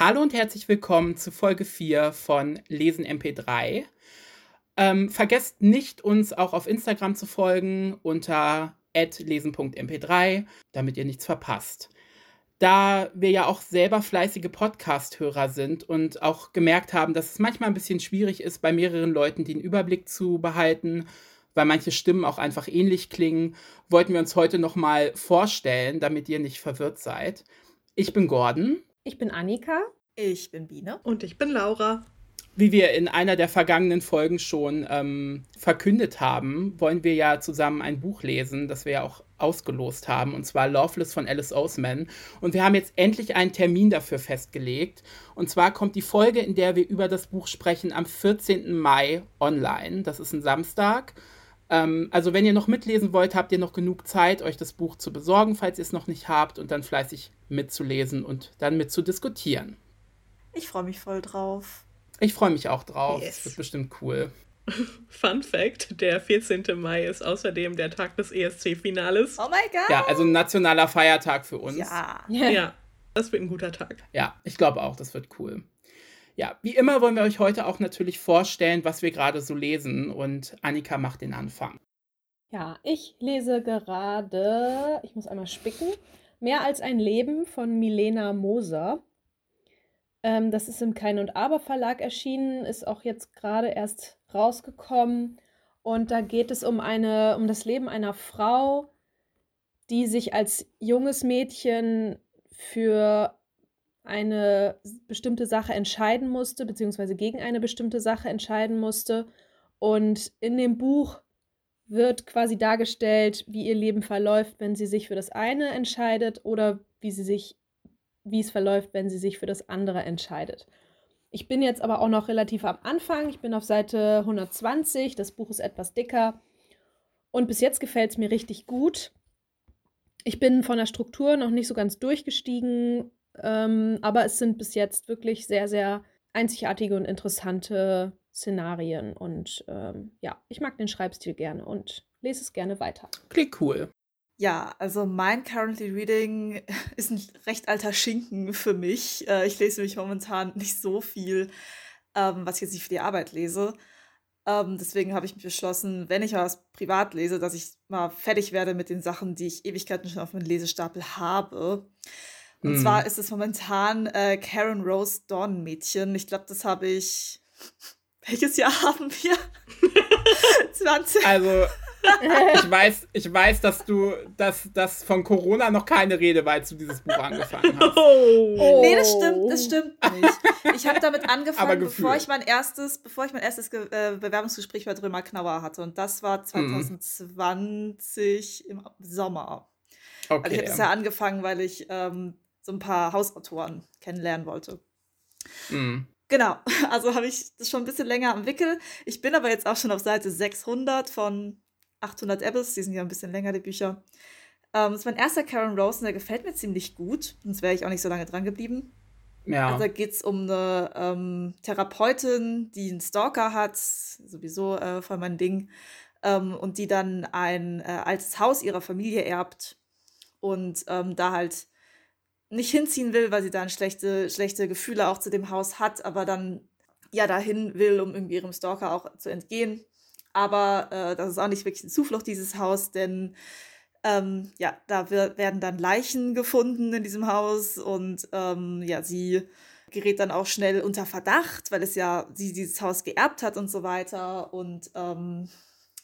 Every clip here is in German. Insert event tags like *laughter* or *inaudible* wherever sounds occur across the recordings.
Hallo und herzlich willkommen zu Folge 4 von Lesen MP3. Ähm, vergesst nicht, uns auch auf Instagram zu folgen unter lesen.mp3, damit ihr nichts verpasst. Da wir ja auch selber fleißige Podcast-Hörer sind und auch gemerkt haben, dass es manchmal ein bisschen schwierig ist, bei mehreren Leuten den Überblick zu behalten, weil manche Stimmen auch einfach ähnlich klingen, wollten wir uns heute nochmal vorstellen, damit ihr nicht verwirrt seid. Ich bin Gordon. Ich bin Annika. Ich bin Biene. Und ich bin Laura. Wie wir in einer der vergangenen Folgen schon ähm, verkündet haben, wollen wir ja zusammen ein Buch lesen, das wir ja auch ausgelost haben, und zwar Loveless von Alice Oseman. Und wir haben jetzt endlich einen Termin dafür festgelegt. Und zwar kommt die Folge, in der wir über das Buch sprechen, am 14. Mai online. Das ist ein Samstag. Ähm, also wenn ihr noch mitlesen wollt, habt ihr noch genug Zeit, euch das Buch zu besorgen, falls ihr es noch nicht habt, und dann fleißig mitzulesen und dann mitzudiskutieren. Ich freue mich voll drauf. Ich freue mich auch drauf. Yes. Das wird bestimmt cool. *laughs* Fun Fact: Der 14. Mai ist außerdem der Tag des ESC-Finales. Oh mein Gott! Ja, also ein nationaler Feiertag für uns. Ja. Ja, das wird ein guter Tag. Ja, ich glaube auch, das wird cool. Ja, wie immer wollen wir euch heute auch natürlich vorstellen, was wir gerade so lesen. Und Annika macht den Anfang. Ja, ich lese gerade, ich muss einmal spicken, Mehr als ein Leben von Milena Moser. Ähm, das ist im Kein und Aber Verlag erschienen, ist auch jetzt gerade erst rausgekommen. Und da geht es um, eine, um das Leben einer Frau, die sich als junges Mädchen für eine bestimmte Sache entscheiden musste, beziehungsweise gegen eine bestimmte Sache entscheiden musste. Und in dem Buch wird quasi dargestellt, wie ihr Leben verläuft, wenn sie sich für das eine entscheidet oder wie sie sich wie es verläuft, wenn sie sich für das andere entscheidet. Ich bin jetzt aber auch noch relativ am Anfang. Ich bin auf Seite 120. Das Buch ist etwas dicker. Und bis jetzt gefällt es mir richtig gut. Ich bin von der Struktur noch nicht so ganz durchgestiegen, ähm, aber es sind bis jetzt wirklich sehr, sehr einzigartige und interessante Szenarien. Und ähm, ja, ich mag den Schreibstil gerne und lese es gerne weiter. Klingt cool. Ja, also mein Currently Reading *laughs* ist ein recht alter Schinken für mich. Äh, ich lese nämlich momentan nicht so viel, ähm, was ich jetzt nicht für die Arbeit lese. Ähm, deswegen habe ich mich beschlossen, wenn ich was privat lese, dass ich mal fertig werde mit den Sachen, die ich Ewigkeiten schon auf meinem Lesestapel habe. Und hm. zwar ist es momentan äh, Karen Rose Dornmädchen. Ich glaube, das habe ich. *laughs* Welches Jahr haben wir? *laughs* 20. Also *laughs* ich weiß, ich weiß, dass du, dass, dass von Corona noch keine Rede war, als du dieses Buch angefangen hast. Oh. Nee, das stimmt, das stimmt nicht. Ich habe damit angefangen, bevor ich mein erstes, bevor ich mein erstes Ge äh, Bewerbungsgespräch bei Drömer Knauer hatte. Und das war 2020 mhm. im Sommer. Okay. Also ich habe das ja angefangen, weil ich ähm, so ein paar Hausautoren kennenlernen wollte. Mhm. Genau, *laughs* also habe ich das schon ein bisschen länger am Wickel. Ich bin aber jetzt auch schon auf Seite 600 von 800 Abyss, die sind ja ein bisschen länger, die Bücher. Ähm, das ist mein erster Karen Rose und der gefällt mir ziemlich gut. Sonst wäre ich auch nicht so lange dran geblieben. Ja. Also da geht es um eine ähm, Therapeutin, die einen Stalker hat, sowieso äh, voll mein Ding, ähm, und die dann ein äh, altes Haus ihrer Familie erbt und ähm, da halt nicht hinziehen will, weil sie dann schlechte, schlechte Gefühle auch zu dem Haus hat, aber dann ja dahin will, um irgendwie ihrem Stalker auch zu entgehen. Aber äh, das ist auch nicht wirklich eine Zuflucht, dieses Haus, denn ähm, ja, da werden dann Leichen gefunden in diesem Haus und ähm, ja, sie gerät dann auch schnell unter Verdacht, weil es ja sie dieses Haus geerbt hat und so weiter. Und ähm,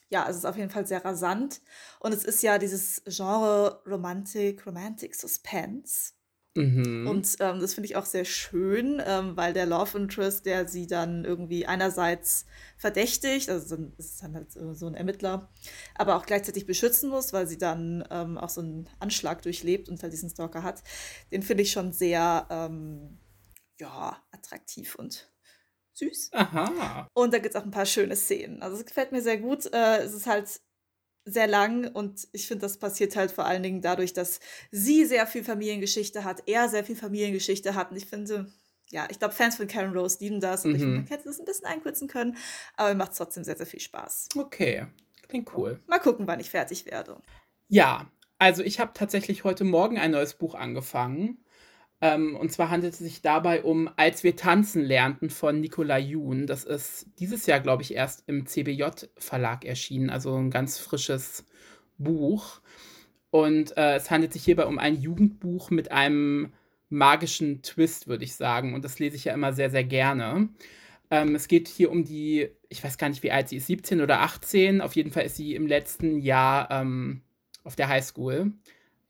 ja, es ist auf jeden Fall sehr rasant. Und es ist ja dieses Genre Romantic, Romantic Suspense. Mhm. Und ähm, das finde ich auch sehr schön, ähm, weil der Love Interest, der sie dann irgendwie einerseits verdächtigt, also dann ist dann halt so ein Ermittler, aber auch gleichzeitig beschützen muss, weil sie dann ähm, auch so einen Anschlag durchlebt und halt diesen Stalker hat, den finde ich schon sehr, ähm, ja, attraktiv und süß. Aha. Und da gibt es auch ein paar schöne Szenen. Also es gefällt mir sehr gut. Äh, es ist halt sehr lang und ich finde, das passiert halt vor allen Dingen dadurch, dass sie sehr viel Familiengeschichte hat, er sehr viel Familiengeschichte hat und ich finde, ja, ich glaube, Fans von Karen Rose lieben das und mhm. ich finde, man hätte das ein bisschen einkürzen können, aber macht trotzdem sehr, sehr viel Spaß. Okay, klingt cool. Mal gucken, wann ich fertig werde. Ja, also ich habe tatsächlich heute Morgen ein neues Buch angefangen. Ähm, und zwar handelt es sich dabei um Als wir tanzen lernten von Nicola Jun. Das ist dieses Jahr, glaube ich, erst im CBJ-Verlag erschienen, also ein ganz frisches Buch. Und äh, es handelt sich hierbei um ein Jugendbuch mit einem magischen Twist, würde ich sagen. Und das lese ich ja immer sehr, sehr gerne. Ähm, es geht hier um die, ich weiß gar nicht, wie alt sie ist, 17 oder 18. Auf jeden Fall ist sie im letzten Jahr ähm, auf der Highschool.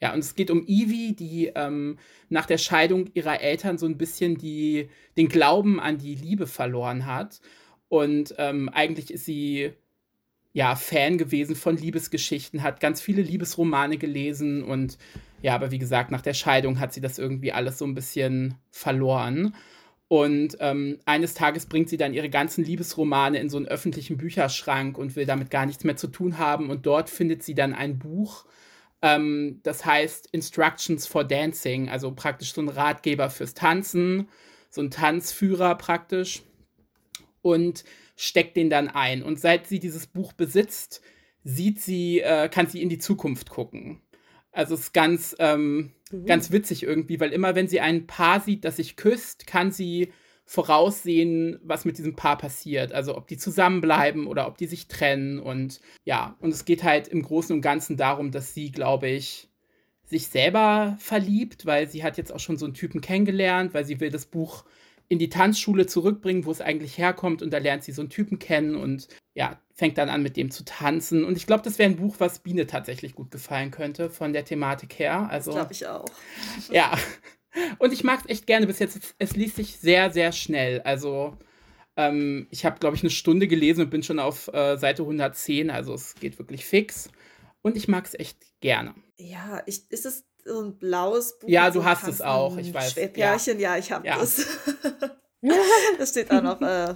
Ja, und es geht um Evie, die ähm, nach der Scheidung ihrer Eltern so ein bisschen die, den Glauben an die Liebe verloren hat. Und ähm, eigentlich ist sie ja Fan gewesen von Liebesgeschichten, hat ganz viele Liebesromane gelesen und ja, aber wie gesagt, nach der Scheidung hat sie das irgendwie alles so ein bisschen verloren. Und ähm, eines Tages bringt sie dann ihre ganzen Liebesromane in so einen öffentlichen Bücherschrank und will damit gar nichts mehr zu tun haben. Und dort findet sie dann ein Buch, ähm, das heißt Instructions for Dancing, also praktisch so ein Ratgeber fürs Tanzen, so ein Tanzführer praktisch. Und steckt den dann ein. Und seit sie dieses Buch besitzt, sieht sie, äh, kann sie in die Zukunft gucken. Also es ist ganz, ähm, mhm. ganz witzig irgendwie, weil immer wenn sie ein Paar sieht, das sich küsst, kann sie voraussehen, was mit diesem Paar passiert. Also ob die zusammenbleiben oder ob die sich trennen. Und ja, und es geht halt im Großen und Ganzen darum, dass sie, glaube ich, sich selber verliebt, weil sie hat jetzt auch schon so einen Typen kennengelernt, weil sie will das Buch in die Tanzschule zurückbringen, wo es eigentlich herkommt. Und da lernt sie so einen Typen kennen und ja, fängt dann an, mit dem zu tanzen. Und ich glaube, das wäre ein Buch, was Biene tatsächlich gut gefallen könnte, von der Thematik her. Also, glaube ich auch. Ja. *laughs* Und ich mag es echt gerne bis jetzt. Es, es liest sich sehr, sehr schnell. Also, ähm, ich habe, glaube ich, eine Stunde gelesen und bin schon auf äh, Seite 110. Also, es geht wirklich fix. Und ich mag es echt gerne. Ja, ich, ist es so ein blaues Buch. Ja, du so hast es auch, ich weiß. Schwebpärchen, ja, ja ich habe ja. das. *laughs* das steht auch noch äh,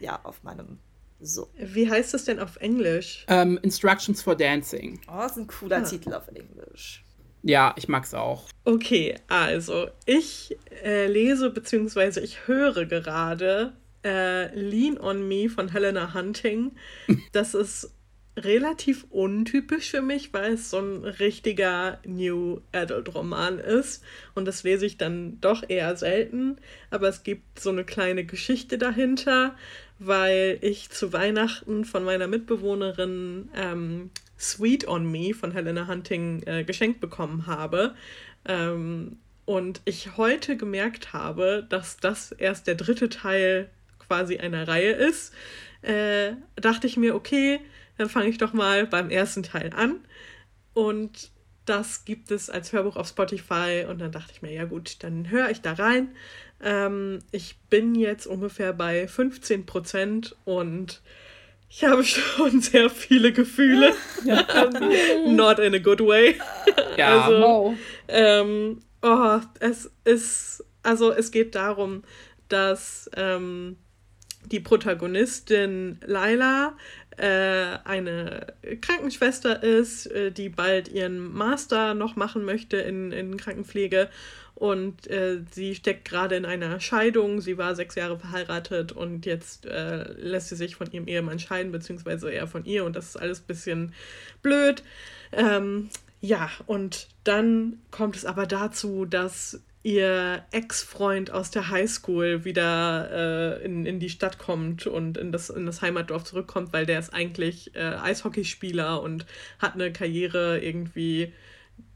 ja, auf meinem so. Wie heißt das denn auf Englisch? Um, ähm, Instructions for Dancing. Oh, das ist ein cooler ah. Titel auf Englisch. Ja, ich mag's auch. Okay, also ich äh, lese bzw. ich höre gerade äh, Lean on Me von Helena Hunting. *laughs* Das ist relativ untypisch für mich, weil es so ein richtiger New Adult Roman ist und das lese ich dann doch eher selten, aber es gibt so eine kleine Geschichte dahinter, weil ich zu Weihnachten von meiner Mitbewohnerin ähm, Sweet on Me von Helena Hunting äh, geschenkt bekommen habe. Ähm, und ich heute gemerkt habe, dass das erst der dritte Teil quasi einer Reihe ist, äh, dachte ich mir, okay, dann fange ich doch mal beim ersten Teil an. Und das gibt es als Hörbuch auf Spotify. Und dann dachte ich mir, ja gut, dann höre ich da rein. Ähm, ich bin jetzt ungefähr bei 15 Prozent und ich habe schon sehr viele Gefühle. *laughs* Not in a good way. Ja. also, wow. ähm, oh, es ist, also es geht darum, dass ähm, die Protagonistin Laila äh, eine Krankenschwester ist, äh, die bald ihren Master noch machen möchte in, in Krankenpflege. Und äh, sie steckt gerade in einer Scheidung. Sie war sechs Jahre verheiratet und jetzt äh, lässt sie sich von ihrem Ehemann scheiden, beziehungsweise er von ihr. Und das ist alles ein bisschen blöd. Ähm, ja, und dann kommt es aber dazu, dass ihr Ex-Freund aus der Highschool wieder äh, in, in die Stadt kommt und in das, in das Heimatdorf zurückkommt, weil der ist eigentlich äh, Eishockeyspieler und hat eine Karriere irgendwie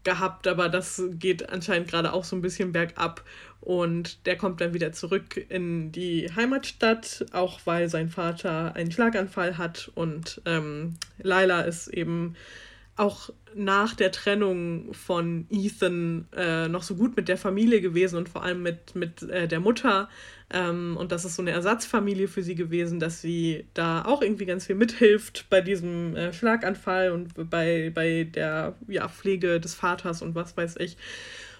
gehabt, aber das geht anscheinend gerade auch so ein bisschen bergab. Und der kommt dann wieder zurück in die Heimatstadt, auch weil sein Vater einen Schlaganfall hat. Und ähm, Laila ist eben auch nach der Trennung von Ethan äh, noch so gut mit der Familie gewesen und vor allem mit, mit äh, der Mutter. Ähm, und das ist so eine Ersatzfamilie für sie gewesen, dass sie da auch irgendwie ganz viel mithilft bei diesem äh, Schlaganfall und bei, bei der ja, Pflege des Vaters und was weiß ich.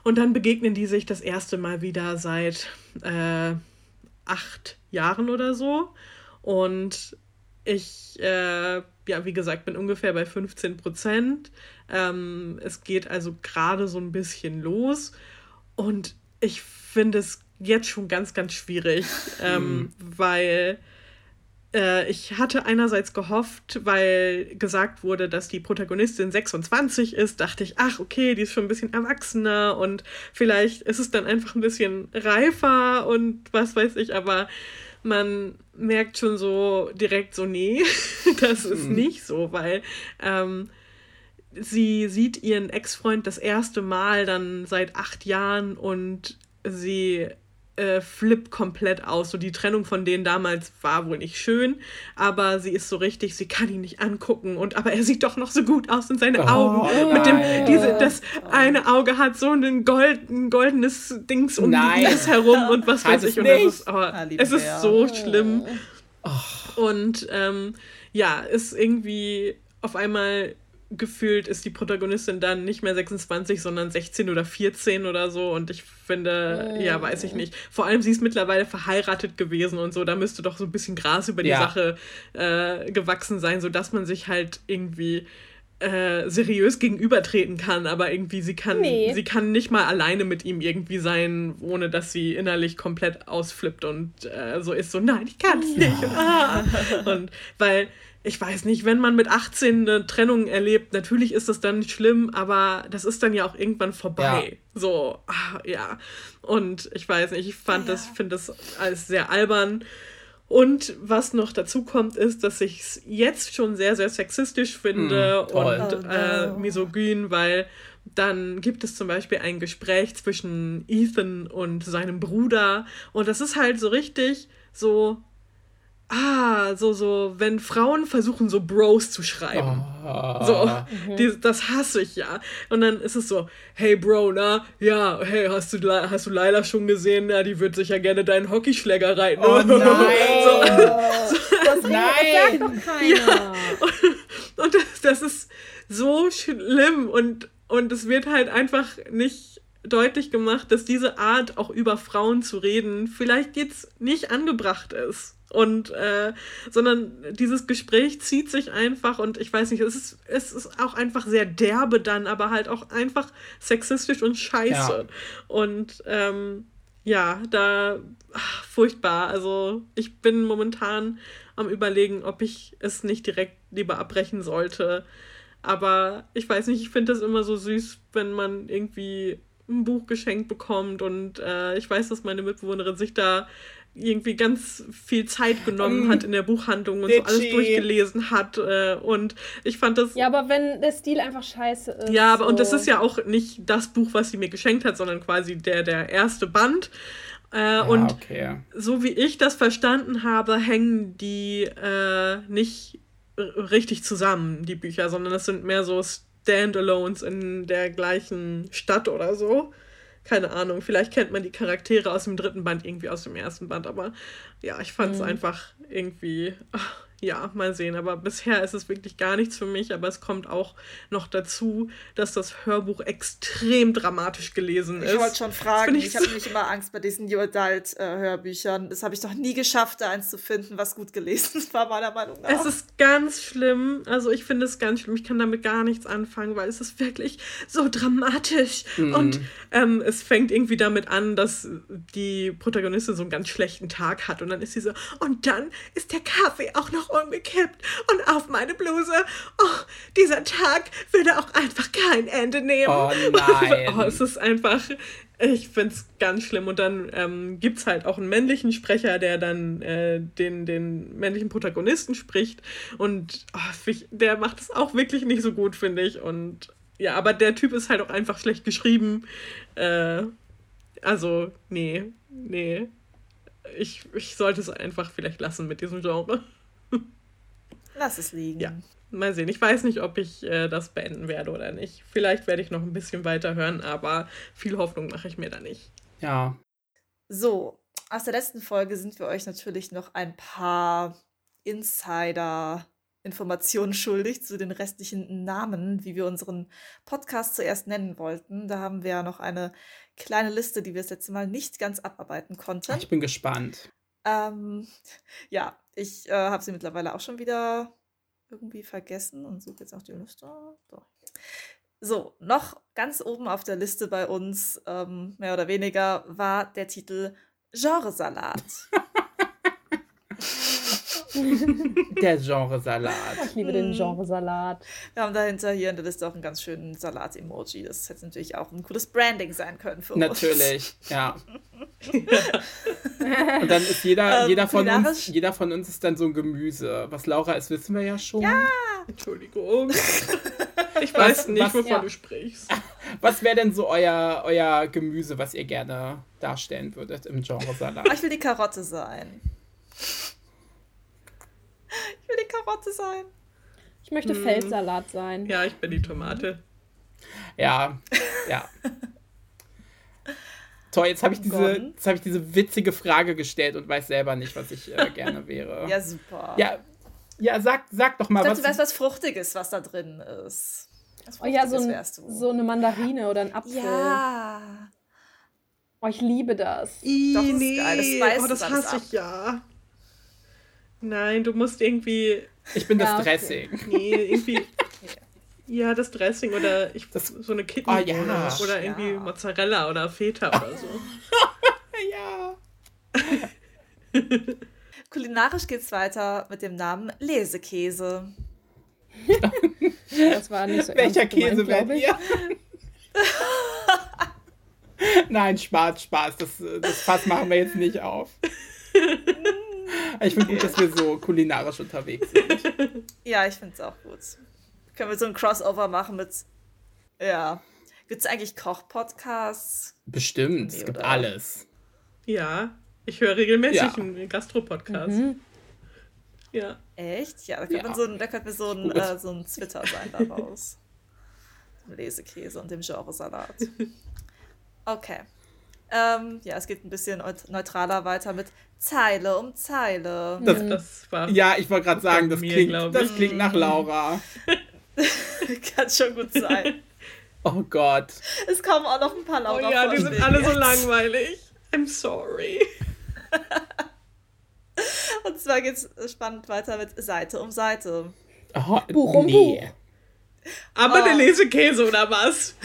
Und dann begegnen die sich das erste Mal wieder seit äh, acht Jahren oder so. Und ich, äh, ja, wie gesagt, bin ungefähr bei 15 Prozent. Ähm, es geht also gerade so ein bisschen los. Und ich finde es jetzt schon ganz, ganz schwierig, *laughs* ähm, mhm. weil äh, ich hatte einerseits gehofft, weil gesagt wurde, dass die Protagonistin 26 ist, dachte ich, ach, okay, die ist schon ein bisschen erwachsener und vielleicht ist es dann einfach ein bisschen reifer und was weiß ich, aber man merkt schon so direkt so, nee, *laughs* das ist mhm. nicht so, weil ähm, sie sieht ihren Ex-Freund das erste Mal dann seit acht Jahren und sie äh, flippt komplett aus. So die Trennung von denen damals war wohl nicht schön, aber sie ist so richtig, sie kann ihn nicht angucken und aber er sieht doch noch so gut aus in seine oh, Augen. Mit dem, diese, das eine Auge hat so ein, Gold, ein goldenes Dings um nein. die herum und was weiß ich. Und das ist, oh, es ist so schlimm. Oh. Und ähm, ja, ist irgendwie auf einmal gefühlt ist die Protagonistin dann nicht mehr 26, sondern 16 oder 14 oder so. Und ich finde, ja, weiß ich nicht. Vor allem, sie ist mittlerweile verheiratet gewesen und so. Da müsste doch so ein bisschen Gras über die ja. Sache äh, gewachsen sein, sodass man sich halt irgendwie äh, seriös gegenübertreten kann, aber irgendwie sie kann, nee. sie kann nicht mal alleine mit ihm irgendwie sein, ohne dass sie innerlich komplett ausflippt und äh, so ist so, nein, ich kann es nicht. Ah. und weil ich weiß nicht, wenn man mit 18 eine Trennung erlebt, natürlich ist das dann nicht schlimm, aber das ist dann ja auch irgendwann vorbei. Ja. So, ach, ja. Und ich weiß nicht, ich fand ja. das, finde das alles sehr albern. Und was noch dazu kommt, ist, dass ich es jetzt schon sehr, sehr sexistisch finde hm, und oh, äh, misogyn, weil dann gibt es zum Beispiel ein Gespräch zwischen Ethan und seinem Bruder. Und das ist halt so richtig so, Ah, so, so, wenn Frauen versuchen, so Bros zu schreiben. Oh. So, mhm. *laughs* die, das hasse ich ja. Und dann ist es so, hey Bro, na, ja, hey, hast du, hast du Laila schon gesehen? Ja, die wird sicher gerne deinen Hockeyschläger reiten. Oh nein! *laughs* so, so, *laughs* das nein! doch keiner. Ja, und, und das, das ist so schlimm und, und es wird halt einfach nicht deutlich gemacht, dass diese Art, auch über Frauen zu reden, vielleicht jetzt nicht angebracht ist. Und äh, sondern dieses Gespräch zieht sich einfach und ich weiß nicht, es ist, es ist auch einfach sehr derbe dann, aber halt auch einfach sexistisch und scheiße. Ja. Und ähm, ja, da ach, furchtbar. Also ich bin momentan am überlegen, ob ich es nicht direkt lieber abbrechen sollte. Aber ich weiß nicht, ich finde das immer so süß, wenn man irgendwie ein Buch geschenkt bekommt und äh, ich weiß, dass meine Mitbewohnerin sich da irgendwie ganz viel Zeit genommen mm. hat in der Buchhandlung und so alles durchgelesen hat. Äh, und ich fand das. Ja, aber wenn der Stil einfach scheiße ist. Ja, aber so. und das ist ja auch nicht das Buch, was sie mir geschenkt hat, sondern quasi der, der erste Band. Äh, ja, und okay. so wie ich das verstanden habe, hängen die äh, nicht richtig zusammen, die Bücher, sondern es sind mehr so Standalones in der gleichen Stadt oder so keine Ahnung, vielleicht kennt man die Charaktere aus dem dritten Band irgendwie aus dem ersten Band, aber ja, ich fand es mhm. einfach irgendwie. Ach, ja, mal sehen. Aber bisher ist es wirklich gar nichts für mich. Aber es kommt auch noch dazu, dass das Hörbuch extrem dramatisch gelesen ist. Ich wollte schon fragen. Ich, ich habe nämlich immer Angst bei diesen New Adult-Hörbüchern. Äh, das habe ich noch nie geschafft, da eins zu finden, was gut gelesen *laughs* war, meiner Meinung nach. Es ist ganz schlimm. Also ich finde es ganz schlimm. Ich kann damit gar nichts anfangen, weil es ist wirklich so dramatisch. Mhm. Und ähm, es fängt irgendwie damit an, dass die Protagonistin so einen ganz schlechten Tag hat. Und dann ist sie so, und dann ist der Kaffee auch noch umgekippt und auf meine Bluse. Oh, dieser Tag würde auch einfach kein Ende nehmen. Oh *laughs* nein. oh, es ist einfach, ich finde es ganz schlimm. Und dann ähm, gibt es halt auch einen männlichen Sprecher, der dann äh, den, den männlichen Protagonisten spricht. Und oh, der macht es auch wirklich nicht so gut, finde ich. Und ja, aber der Typ ist halt auch einfach schlecht geschrieben. Äh, also, nee, nee. Ich, ich sollte es einfach vielleicht lassen mit diesem Genre. *laughs* Lass es liegen. Ja, mal sehen. Ich weiß nicht, ob ich äh, das beenden werde oder nicht. Vielleicht werde ich noch ein bisschen weiter hören, aber viel Hoffnung mache ich mir da nicht. Ja. So, aus der letzten Folge sind wir euch natürlich noch ein paar Insider Informationen schuldig zu den restlichen Namen, wie wir unseren Podcast zuerst nennen wollten. Da haben wir ja noch eine kleine Liste, die wir das letzte Mal nicht ganz abarbeiten konnten. Ich bin gespannt. Ähm, *laughs* ja, ich äh, habe sie mittlerweile auch schon wieder irgendwie vergessen und suche jetzt auch die Liste. So. so. noch ganz oben auf der Liste bei uns, ähm, mehr oder weniger, war der Titel Genresalat. *laughs* *laughs* Der Genresalat. Ich liebe den Genresalat. Wir haben dahinter hier in der Liste auch einen ganz schönen Salat-Emoji. Das hätte natürlich auch ein cooles Branding sein können für natürlich, uns. Natürlich, ja. *laughs* Und dann ist jeder, ähm, jeder, von uns, jeder von uns ist dann so ein Gemüse. Was Laura ist, wissen wir ja schon. Ja! Entschuldigung. *laughs* Ich weiß was, nicht, was, wovon ja. du sprichst. Was wäre denn so euer, euer Gemüse, was ihr gerne darstellen würdet im Genre Salat? Ich will die Karotte sein. Ich will die Karotte sein. Ich möchte hm. Feldsalat sein. Ja, ich bin die Tomate. Ja, ja. Toll, jetzt habe ich, diese, hab ich diese witzige Frage gestellt und weiß selber nicht, was ich äh, gerne wäre. Ja, super. Ja, ja sag, sag doch mal ich was. Du weißt, was Fruchtiges, was da drin ist. Oh ja, so, ein, so eine Mandarine oder ein Apfel. Ja. Oh, ich liebe das. I, das ist nee. geil. Das, weiß oh, das hasse ich ja. Nein, du musst irgendwie. Ich bin ja, das Dressing. Okay. Nee, irgendwie. *laughs* Ja, das Dressing oder ich, das, so eine Kitten oh, ja. oder irgendwie ja. Mozzarella oder Feta oder so. *laughs* ja. *laughs* Kulinarisch geht's weiter mit dem Namen Lesekäse. das war nicht so Welcher Käse wäre ihr? Nein, Spaß, Spaß. Das, das Fass machen wir jetzt nicht auf. Ich finde gut, dass wir so kulinarisch unterwegs sind. *laughs* Ja, ich finde es auch gut. Können wir so ein Crossover machen mit. Ja. Gibt es eigentlich Koch-Podcasts? Bestimmt, nee, es gibt oder? alles. Ja, ich höre regelmäßig ja. einen Gastro-Podcast. Mhm. Ja. Echt? Ja, da könnte, ja. So da könnte so ein, äh, so ein Twitter sein daraus. *laughs* Dem Lesekäse und dem Genresalat. *laughs* Okay. Ähm, ja, es geht ein bisschen neutraler weiter mit Zeile um Zeile. Das, mhm. das war ja, ich wollte gerade sagen, das, mir, klingt, das klingt nach Laura. *laughs* Kann schon gut sein. *laughs* Oh Gott. Es kommen auch noch ein paar Laura. Oh ja, die sind alle so langweilig. I'm sorry. *laughs* Und zwar geht es spannend weiter mit Seite um Seite. Oh, Buch um nee. Buch. Aber oh. der Lesekäse oder was?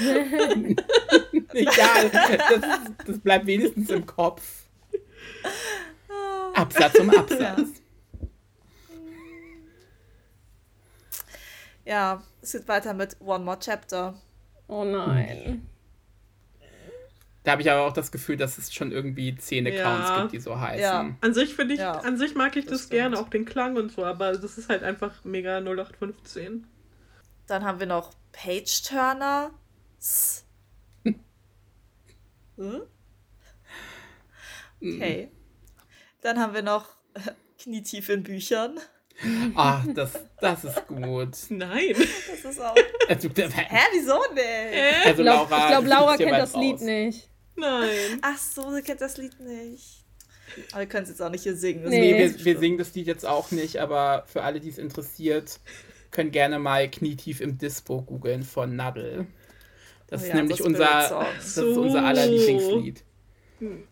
Egal, das, das, bleibt wenigstens im Kopf. Absatz um Absatz. Ja. es geht weiter mit One More Chapter. Oh nein. Da habe ich aber auch das Gefühl, dass es schon irgendwie zehn Accounts ja. gibt, die so heißen. Ja. An sich finde ich, ja. an sich mag ich das, das gerne, auch den Klang und so, aber das ist halt einfach mega 0815. Dann haben wir noch Page Turner. *laughs* Hm? Okay. Dann haben wir noch *laughs* Knietief in Büchern. Ach, das, das ist gut. Nein. Das ist auch. Also, Hä, wieso nicht? Also, Laura, ich glaube, Laura kennt das raus. Lied nicht. Nein. Ach so, sie kennt das Lied nicht. Aber wir können es jetzt auch nicht hier singen. Nee, wir, wir singen das Lied jetzt auch nicht, aber für alle, die es interessiert, können gerne mal Knietief im Dispo googeln von Nadel. Das oh ja, ist nämlich unser, das ist unser aller Lieblingslied.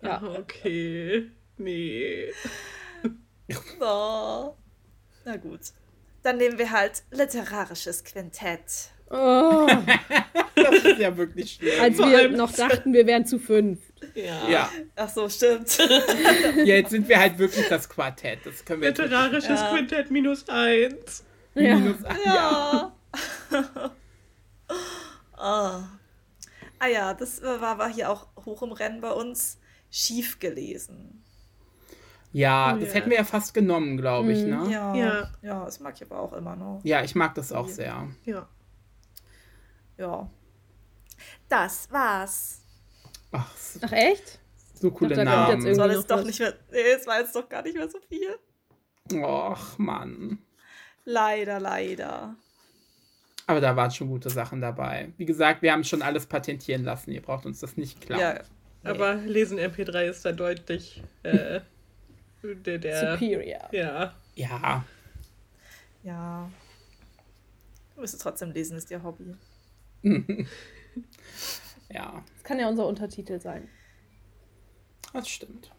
Ja, okay. Nee. *laughs* Oh. Na gut. Dann nehmen wir halt literarisches Quintett. Oh. das ist ja wirklich schwer. Als wir noch dachten, wir wären zu fünf. Ja. ja. Ach so, stimmt. ja, jetzt sind wir halt wirklich das Quartett. Das können wir Literarisches ja. Quintett minus eins. Ja. Minus eins. Ja. ja. oh. Ah ja, das war, war hier auch hoch im Rennen bei uns. Schief gelesen. Ja, das hätten wir ja fast genommen, glaube ich, mhm. ne? Ja, ja. ja, das mag ich aber auch immer noch. Ja, ich mag das auch sehr. Ja. Ja. Das war's. Ach, Ach echt? So coole glaub, Namen. Jetzt Soll es doch nicht mehr. Nee, es war jetzt doch gar nicht mehr so viel. Och, Mann. Leider, leider. Aber da waren schon gute Sachen dabei. Wie gesagt, wir haben schon alles patentieren lassen. Ihr braucht uns das nicht klauen. Ja, nee. Aber Lesen MP3 ist da deutlich äh, der, der. Superior. Ja. Ja. Ja. Du wirst trotzdem lesen, ist ihr Hobby. *laughs* ja. Das kann ja unser Untertitel sein. Das stimmt.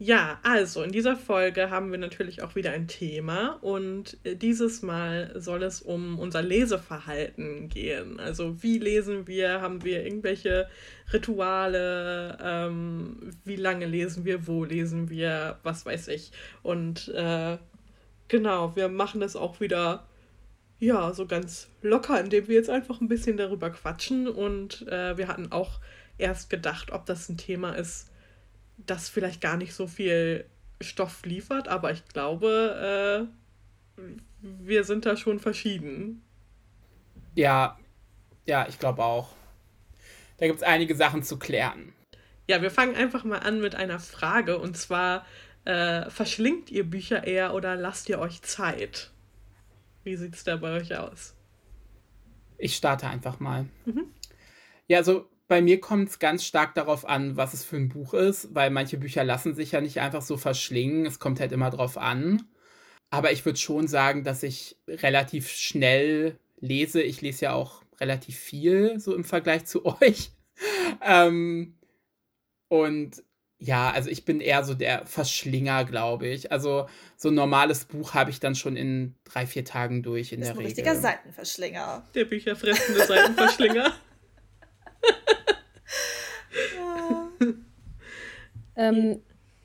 Ja, also in dieser Folge haben wir natürlich auch wieder ein Thema und äh, dieses Mal soll es um unser Leseverhalten gehen. Also wie lesen wir, haben wir irgendwelche Rituale, ähm, wie lange lesen wir, wo lesen wir, was weiß ich. Und äh, genau, wir machen das auch wieder, ja, so ganz locker, indem wir jetzt einfach ein bisschen darüber quatschen. Und äh, wir hatten auch erst gedacht, ob das ein Thema ist, das vielleicht gar nicht so viel Stoff liefert, aber ich glaube, äh, wir sind da schon verschieden. Ja, ja, ich glaube auch. Da gibt es einige Sachen zu klären. Ja, wir fangen einfach mal an mit einer Frage und zwar, äh, verschlingt ihr Bücher eher oder lasst ihr euch Zeit? Wie sieht es da bei euch aus? Ich starte einfach mal. Mhm. Ja, also bei mir kommt es ganz stark darauf an, was es für ein Buch ist, weil manche Bücher lassen sich ja nicht einfach so verschlingen. Es kommt halt immer drauf an. Aber ich würde schon sagen, dass ich relativ schnell lese. Ich lese ja auch relativ viel, so im Vergleich zu *laughs* euch. ähm, und ja, also ich bin eher so der Verschlinger, glaube ich. Also so ein normales Buch habe ich dann schon in drei, vier Tagen durch in das der Regel. Ein richtiger Seitenverschlinger. Der bücherfressende Seitenverschlinger. *laughs* ähm,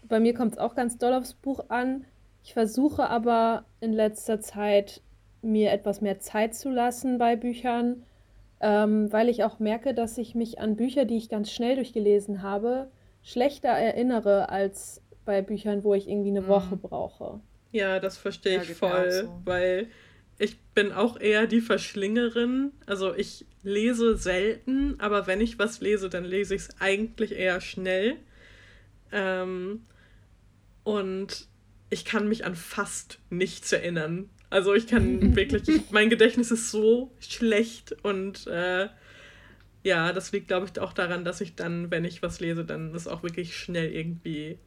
bei mir kommt es auch ganz doll aufs Buch an. Ich versuche aber in letzter Zeit mir etwas mehr Zeit zu lassen bei Büchern, ähm, weil ich auch merke, dass ich mich an Bücher, die ich ganz schnell durchgelesen habe, schlechter erinnere als bei Büchern, wo ich irgendwie eine Woche mhm. brauche. Ja, das verstehe ich ja, voll, so. weil ich bin auch eher die Verschlingerin. Also ich lese selten, aber wenn ich was lese, dann lese ich es eigentlich eher schnell. Ähm, und ich kann mich an fast nichts erinnern. Also ich kann *laughs* wirklich, mein Gedächtnis ist so schlecht und äh, ja, das liegt, glaube ich, auch daran, dass ich dann, wenn ich was lese, dann das auch wirklich schnell irgendwie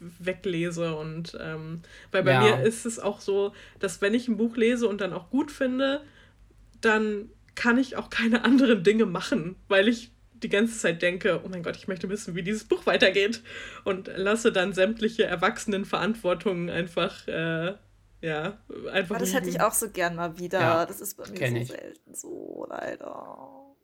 weglese und ähm, weil bei ja. mir ist es auch so, dass wenn ich ein Buch lese und dann auch gut finde, dann kann ich auch keine *laughs* anderen Dinge machen, weil ich die ganze Zeit denke, oh mein Gott, ich möchte wissen, wie dieses Buch weitergeht und lasse dann sämtliche Erwachsenenverantwortungen einfach äh, ja, einfach. Aber das hätte ich auch so gern mal wieder. Ja, das ist bei mir so ich. selten so, leider.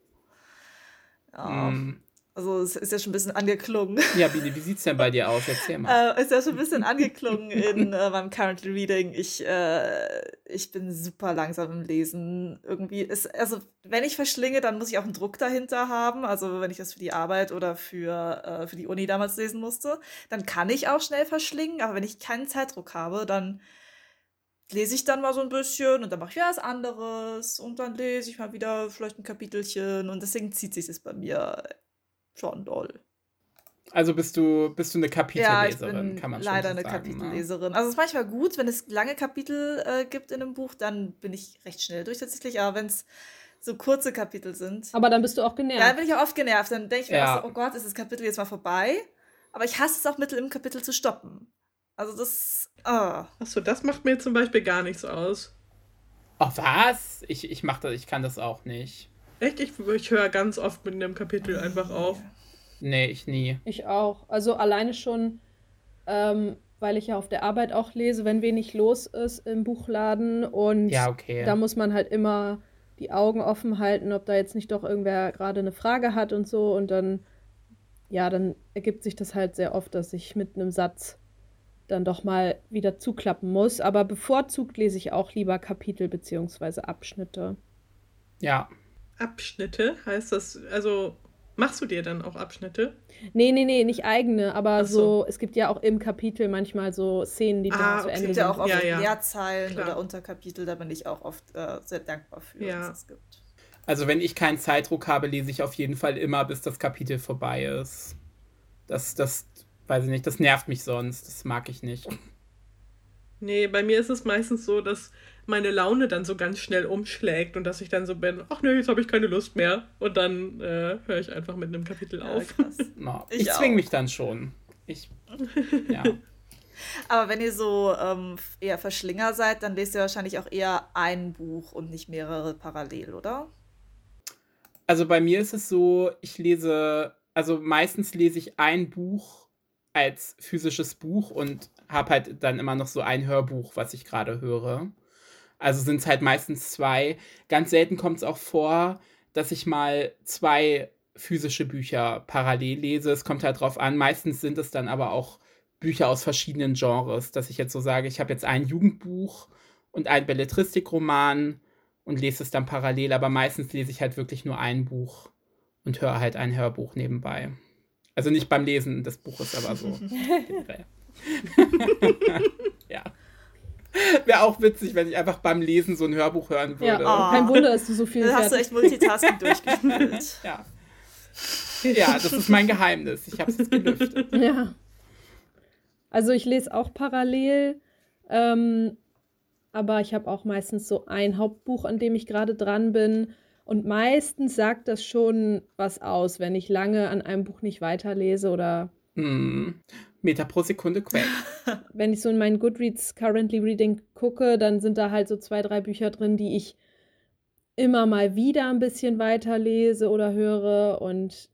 Ja. Mm. Also es ist ja schon ein bisschen angeklungen. *laughs* Ja, Bini, wie sieht es denn bei dir aus? Erzähl mal. Äh, ist ja schon ein bisschen angeklungen in äh, meinem Currently Reading. Ich, äh, ich bin super langsam im Lesen. Irgendwie ist, also wenn ich verschlinge, dann muss ich auch einen Druck dahinter haben. Also wenn ich das für die Arbeit oder für, äh, für die Uni damals lesen musste, dann kann ich auch schnell verschlingen. Aber wenn ich keinen Zeitdruck habe, dann lese ich dann mal so ein bisschen und dann mache ich wieder was anderes und dann lese ich mal wieder vielleicht ein Kapitelchen und deswegen zieht sich das bei mir schon doll. Also bist du, bist du eine Kapitelleserin, ja, kann man schon leider eine sagen, ne? Kapitelleserin. Ne? Also es ist manchmal gut, wenn es lange Kapitel äh, gibt in einem Buch, dann bin ich recht schnell durch tatsächlich, aber wenn es so kurze Kapitel sind. Aber dann bist du auch genervt. Ja, dann bin ich auch oft genervt. Dann denke ich mir ja. auch so, oh Gott, ist das Kapitel jetzt mal vorbei? Aber ich hasse es auch, mittel im Kapitel zu stoppen. Also das. Oh. Achso, das macht mir zum Beispiel gar nichts aus. Ach was? Ich, ich mach das, ich kann das auch nicht. Echt? Ich, ich höre ganz oft mit einem Kapitel einfach auf. Nee, ich nie. Ich auch. Also alleine schon, ähm, weil ich ja auf der Arbeit auch lese, wenn wenig los ist im Buchladen. Und ja, okay. da muss man halt immer die Augen offen halten, ob da jetzt nicht doch irgendwer gerade eine Frage hat und so. Und dann, ja, dann ergibt sich das halt sehr oft, dass ich mit einem Satz dann doch mal wieder zuklappen muss. Aber bevorzugt lese ich auch lieber Kapitel bzw. Abschnitte. Ja. Abschnitte heißt das, also machst du dir dann auch Abschnitte? Nee, nee, nee, nicht eigene, aber so. so. es gibt ja auch im Kapitel manchmal so Szenen, die ah, zu Ende sind. Es gibt ja auch oft ja, ja. Leerzeilen oder Unterkapitel, da bin ich auch oft äh, sehr dankbar für, ja. dass es gibt. Also wenn ich keinen Zeitdruck habe, lese ich auf jeden Fall immer, bis das Kapitel vorbei ist. Das, das weiß ich nicht, das nervt mich sonst. Das mag ich nicht. Nee, bei mir ist es meistens so, dass meine Laune dann so ganz schnell umschlägt und dass ich dann so bin, ach nee, jetzt habe ich keine Lust mehr. Und dann äh, höre ich einfach mit einem Kapitel ja, auf. *laughs* No, ich, ich zwinge mich dann schon. Ich, ja. *laughs* Aber wenn ihr so ähm, eher Verschlinger seid, dann lest ihr wahrscheinlich auch eher ein Buch und nicht mehrere parallel, oder? Also bei mir ist es so, ich lese, also meistens lese ich ein Buch als physisches Buch und habe halt dann immer noch so ein Hörbuch, was ich gerade höre. Also sind es halt meistens zwei. Ganz selten kommt es auch vor, dass ich mal zwei physische Bücher parallel lese. Es kommt halt drauf an. Meistens sind es dann aber auch Bücher aus verschiedenen Genres, dass ich jetzt so sage, ich habe jetzt ein Jugendbuch und ein Belletristikroman und lese es dann parallel, aber meistens lese ich halt wirklich nur ein Buch und höre halt ein Hörbuch nebenbei. Also nicht beim Lesen des Buches, aber so. *laughs* *laughs* ja. *laughs* Wäre auch witzig, wenn ich einfach beim Lesen so ein Hörbuch hören würde. Ja, oh. kein Wunder, dass du so viel Dann hast du echt Multitasking *laughs* durchgespielt. Ja. Ja, das ist mein Geheimnis. Ich habe es gelüftet. *laughs* Ja. Also ich lese auch parallel, ähm, aber ich habe auch meistens so ein Hauptbuch, an dem ich gerade dran bin. Und meistens sagt das schon was aus, wenn ich lange an einem Buch nicht weiterlese oder. Hm. Meter pro Sekunde quält. *laughs* wenn ich so in meinen Goodreads Currently Reading gucke, dann sind da halt so zwei, drei Bücher drin, die ich immer mal wieder ein bisschen weiterlese oder höre. Und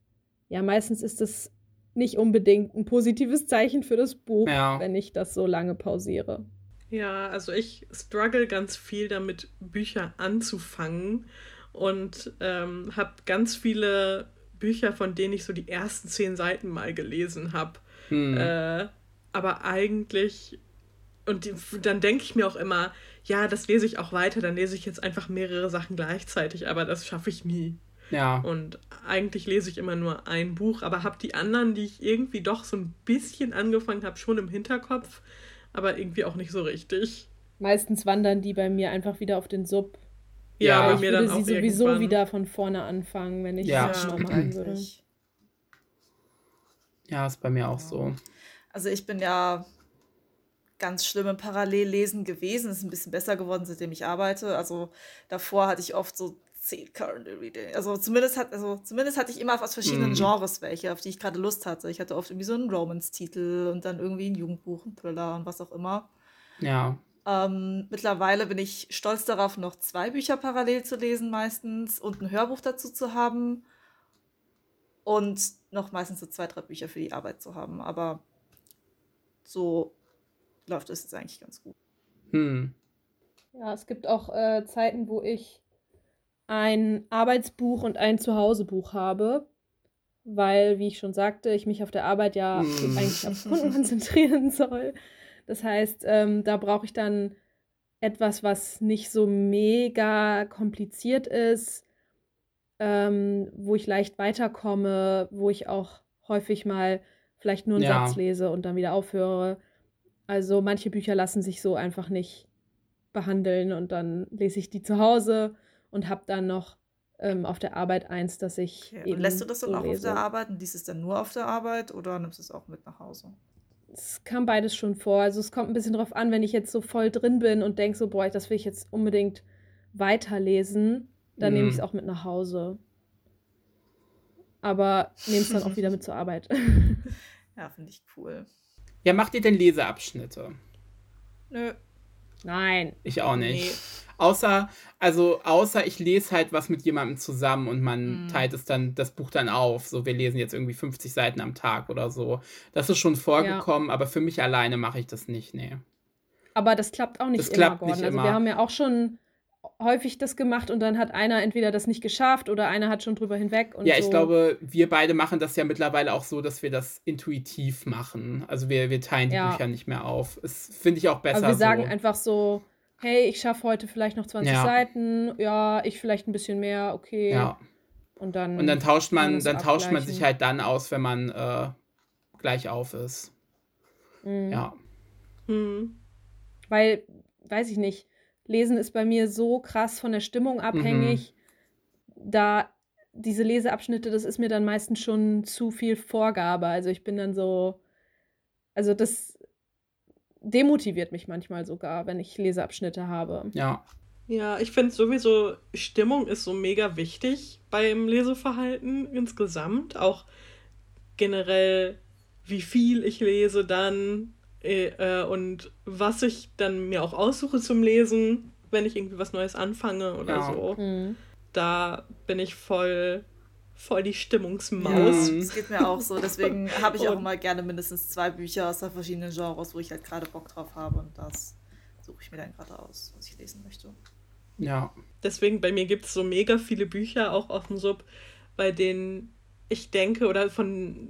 ja, meistens ist es nicht unbedingt ein positives Zeichen für das Buch, ja. wenn ich das so lange pausiere. Ja, also ich struggle ganz viel damit, Bücher anzufangen und ähm, habe ganz viele Bücher, von denen ich so die ersten zehn Seiten mal gelesen habe. Hm. Äh, aber eigentlich, und die, dann denke ich mir auch immer, ja, das lese ich auch weiter, dann lese ich jetzt einfach mehrere Sachen gleichzeitig, aber das schaffe ich nie. Ja. Und eigentlich lese ich immer nur ein Buch, aber habe die anderen, die ich irgendwie doch so ein bisschen angefangen habe, schon im Hinterkopf, aber irgendwie auch nicht so richtig. Meistens wandern die bei mir einfach wieder auf den Sub. Ja, ja. ich würde sie sowieso irgendwann. wieder von vorne anfangen, wenn ich ja. das machen würde. Ja, ist bei mir auch so. Also ich bin ja ganz schlimm im Parallellesen gewesen. Ist ein bisschen besser geworden, seitdem ich arbeite. Also davor hatte ich oft so zehn Currently Reading. Also zumindest, hat, also zumindest hatte ich immer aus verschiedenen mm. Genres welche, auf die ich gerade Lust hatte. Ich hatte oft irgendwie so einen Romance-Titel und dann irgendwie ein Jugendbuch, ein Thriller und was auch immer. Ja. Ähm, mittlerweile bin ich stolz darauf, noch zwei Bücher parallel zu lesen meistens und ein Hörbuch dazu zu haben. Und noch meistens so zwei, drei Bücher für die Arbeit zu haben. Aber so läuft es jetzt eigentlich ganz gut. Hm. Ja, es gibt auch äh, Zeiten, wo ich ein Arbeitsbuch und ein Zuhausebuch habe, weil, wie ich schon sagte, ich mich auf der Arbeit ja mm. eigentlich auf *laughs* Kunden konzentrieren soll. Das heißt, ähm, da brauche ich dann etwas, was nicht so mega kompliziert ist, ähm, wo ich leicht weiterkomme, wo ich auch häufig mal vielleicht nur einen ja. Satz lese und dann wieder aufhöre. Also manche Bücher lassen sich so einfach nicht behandeln und dann lese ich die zu Hause und habe dann noch ähm, auf der Arbeit eins, dass ich. Okay. Und lässt du das dann so auch lese. auf der Arbeit und liest es dann nur auf der Arbeit oder nimmst du es auch mit nach Hause? Es kam beides schon vor. Also es kommt ein bisschen drauf an, wenn ich jetzt so voll drin bin und denke so, boah, das will ich jetzt unbedingt weiterlesen, dann mm. nehme ich es auch mit nach Hause. Aber nehme es dann auch wieder mit zur Arbeit. *laughs* ja, finde ich cool. Ja, macht ihr denn Leseabschnitte? Nö. Nein. Ich auch nicht. Nee. Außer, also, außer ich lese halt was mit jemandem zusammen und man mhm. teilt es dann, das Buch dann auf. So, wir lesen jetzt irgendwie 50 Seiten am Tag oder so. Das ist schon vorgekommen, ja. aber für mich alleine mache ich das nicht, nee. Aber das klappt auch nicht das immer, klappt Gordon. Nicht also immer. wir haben ja auch schon häufig das gemacht und dann hat einer entweder das nicht geschafft oder einer hat schon drüber hinweg. ja, ich so. glaube, wir beide machen das ja mittlerweile auch so, dass wir das intuitiv machen. Also wir, wir teilen die ja. Bücher nicht mehr auf. Das finde ich auch besser. Also wir sagen so. einfach so, hey, ich schaffe heute vielleicht noch 20 ja. Seiten, ja, ich vielleicht ein bisschen mehr, okay. Ja. Und dann, und dann tauscht man, dann tauscht man sich halt dann aus, wenn man äh, gleich auf ist. Mhm. Ja. Mhm. Weil, weiß ich nicht, Lesen ist bei mir so krass von der Stimmung abhängig. Mhm. Da diese Leseabschnitte, das ist mir dann meistens schon zu viel Vorgabe. Also ich bin dann so, also das demotiviert mich manchmal sogar, wenn ich Leseabschnitte habe. Ja. Ja, ich finde sowieso, Stimmung ist so mega wichtig beim Leseverhalten insgesamt. Auch generell, wie viel ich lese dann äh, äh, und was ich dann mir auch aussuche zum Lesen, wenn ich irgendwie was Neues anfange oder ja. so. Mhm. Da bin ich voll voll die Stimmungsmaus. Ja, das geht mir auch so. Deswegen habe ich auch immer gerne mindestens zwei Bücher aus der verschiedenen Genres, wo ich halt gerade Bock drauf habe. Und das suche ich mir dann gerade aus, was ich lesen möchte. Ja. Deswegen, bei mir gibt es so mega viele Bücher auch auf dem Sub, bei denen ich denke oder von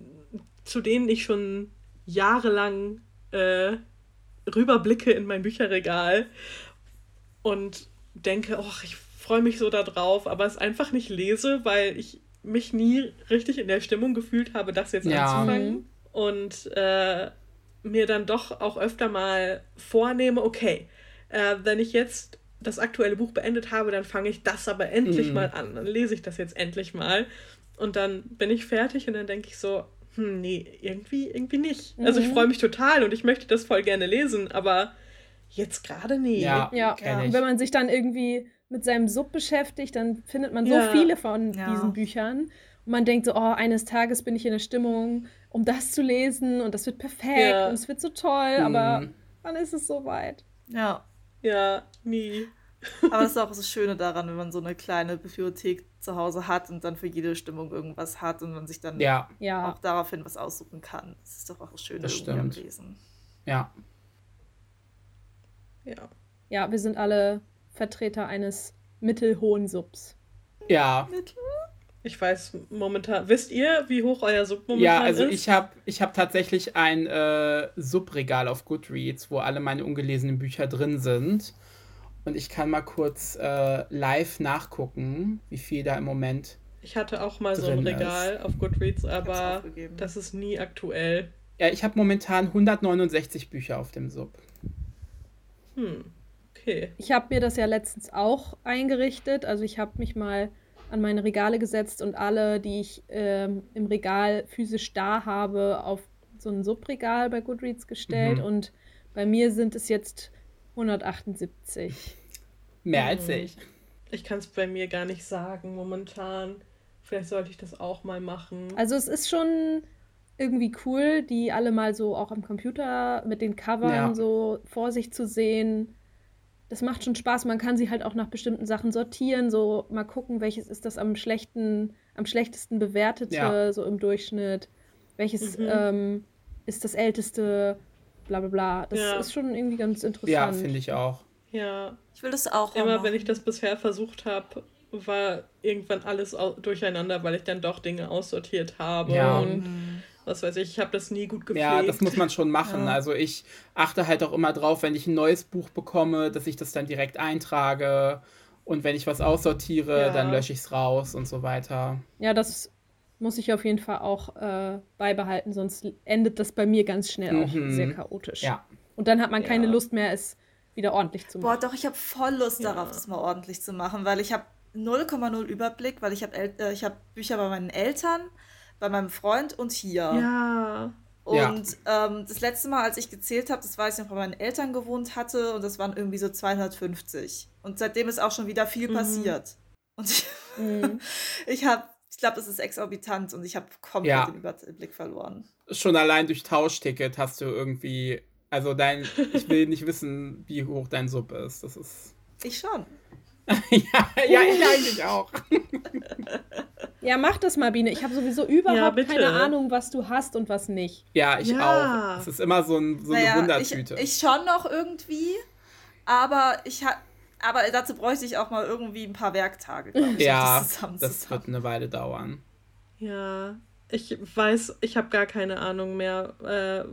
zu denen ich schon jahrelang äh, rüberblicke in mein Bücherregal und denke, oh, ich freue mich so darauf, aber es einfach nicht lese, weil ich mich nie richtig in der Stimmung gefühlt habe, das jetzt ja. anzufangen. Mhm. Und äh, mir dann doch auch öfter mal vornehme, okay, äh, wenn ich jetzt das aktuelle Buch beendet habe, dann fange ich das aber endlich mhm. mal an. Dann lese ich das jetzt endlich mal. Und dann bin ich fertig und dann denke ich so, hm, nee, irgendwie, irgendwie nicht. Mhm. Also ich mhm. freue mich total und ich möchte das voll gerne lesen, aber jetzt gerade nee. Ja, ja. ja. wenn man sich dann irgendwie mit seinem Sub beschäftigt, dann findet man so ja. viele von ja. diesen Büchern. Und man denkt so, oh, eines Tages bin ich in der Stimmung, um das zu lesen und das wird perfekt und es wird so toll, mhm. aber wann ist es soweit? Ja. Ja, nie. Aber das ist auch das Schöne daran, wenn man so eine kleine Bibliothek zu Hause hat und dann für jede Stimmung irgendwas hat und man sich dann ja. auch daraufhin was aussuchen kann. Das ist doch auch das Schöne das am Lesen. Ja. Ja. Ja, wir sind alle Vertreter eines mittelhohen Subs. Ja. Ich weiß momentan. Wisst ihr, wie hoch euer Sub momentan ist? Ja, also ist? ich habe ich hab tatsächlich ein äh, Subregal auf Goodreads, wo alle meine ungelesenen Bücher drin sind. Und ich kann mal kurz äh, live nachgucken, wie viel da im Moment. Ich hatte auch mal so ein Regal ist. auf Goodreads, aber das ist nie aktuell. Ja, ich habe momentan 169 Bücher auf dem Sub. Hm, okay. Ich habe mir das ja letztens auch eingerichtet. Also ich habe mich mal an meine Regale gesetzt und alle, die ich ähm, im Regal physisch da habe, auf so ein Subregal bei Goodreads gestellt. Mhm. Und bei mir sind es jetzt 178. Mehr als hm. ich. Ich kann es bei mir gar nicht sagen momentan. Vielleicht sollte ich das auch mal machen. Also es ist schon irgendwie cool, die alle mal so auch am Computer mit den Covern ja. so vor sich zu sehen. Das macht schon Spaß. Man kann sie halt auch nach bestimmten Sachen sortieren, so mal gucken, welches ist das am schlechten, am schlechtesten bewertete, ja. so im Durchschnitt. Welches mhm. ähm, ist das älteste, bla bla bla. Das ja. ist schon irgendwie ganz interessant. Ja, finde ich auch. Ja. Ich will das auch. Immer machen. wenn ich das bisher versucht habe, war irgendwann alles durcheinander, weil ich dann doch Dinge aussortiert habe. Ja. Und mhm. was weiß ich, ich habe das nie gut gepflegt. Ja, das muss man schon machen. Ja. Also ich achte halt auch immer drauf, wenn ich ein neues Buch bekomme, dass ich das dann direkt eintrage. Und wenn ich was aussortiere, ja. dann lösche ich es raus und so weiter. Ja, das muss ich auf jeden Fall auch äh, beibehalten, sonst endet das bei mir ganz schnell mhm. auch sehr chaotisch. Ja. Und dann hat man keine Lust mehr, es wieder ordentlich zu machen. Boah, doch, ich habe voll Lust ja. darauf, das mal ordentlich zu machen, weil ich habe 0,0 Überblick, weil ich habe äh, hab Bücher bei meinen Eltern, bei meinem Freund und hier. Ja. Und ja. ähm, das letzte Mal, als ich gezählt habe, das war, als ich noch bei meinen Eltern gewohnt hatte und das waren irgendwie so 250. Und seitdem ist auch schon wieder viel mhm. passiert. Und ich, mhm. *laughs* ich habe glaube, das ist exorbitant und ich habe komplett ja. den Überblick verloren. Schon allein durch Tauschticket hast du irgendwie, also dein, ich will nicht wissen, wie hoch dein Sub ist. Das ist. *laughs* Ich schon. ja, ja, ich eigentlich auch. *laughs* ja, mach das mal, Biene. Ich habe sowieso überhaupt ja, keine Ahnung, was du hast und was nicht. Ja, ich ja. auch. Es ist immer so, ein, so naja, eine Wundertüte. Ich, ich schon noch irgendwie, aber ich habe aber dazu bräuchte ich auch mal irgendwie ein paar Werktage, glaube ich. Ja, das, das wird eine Weile dauern. Ja, ich weiß, ich habe gar keine Ahnung mehr, äh,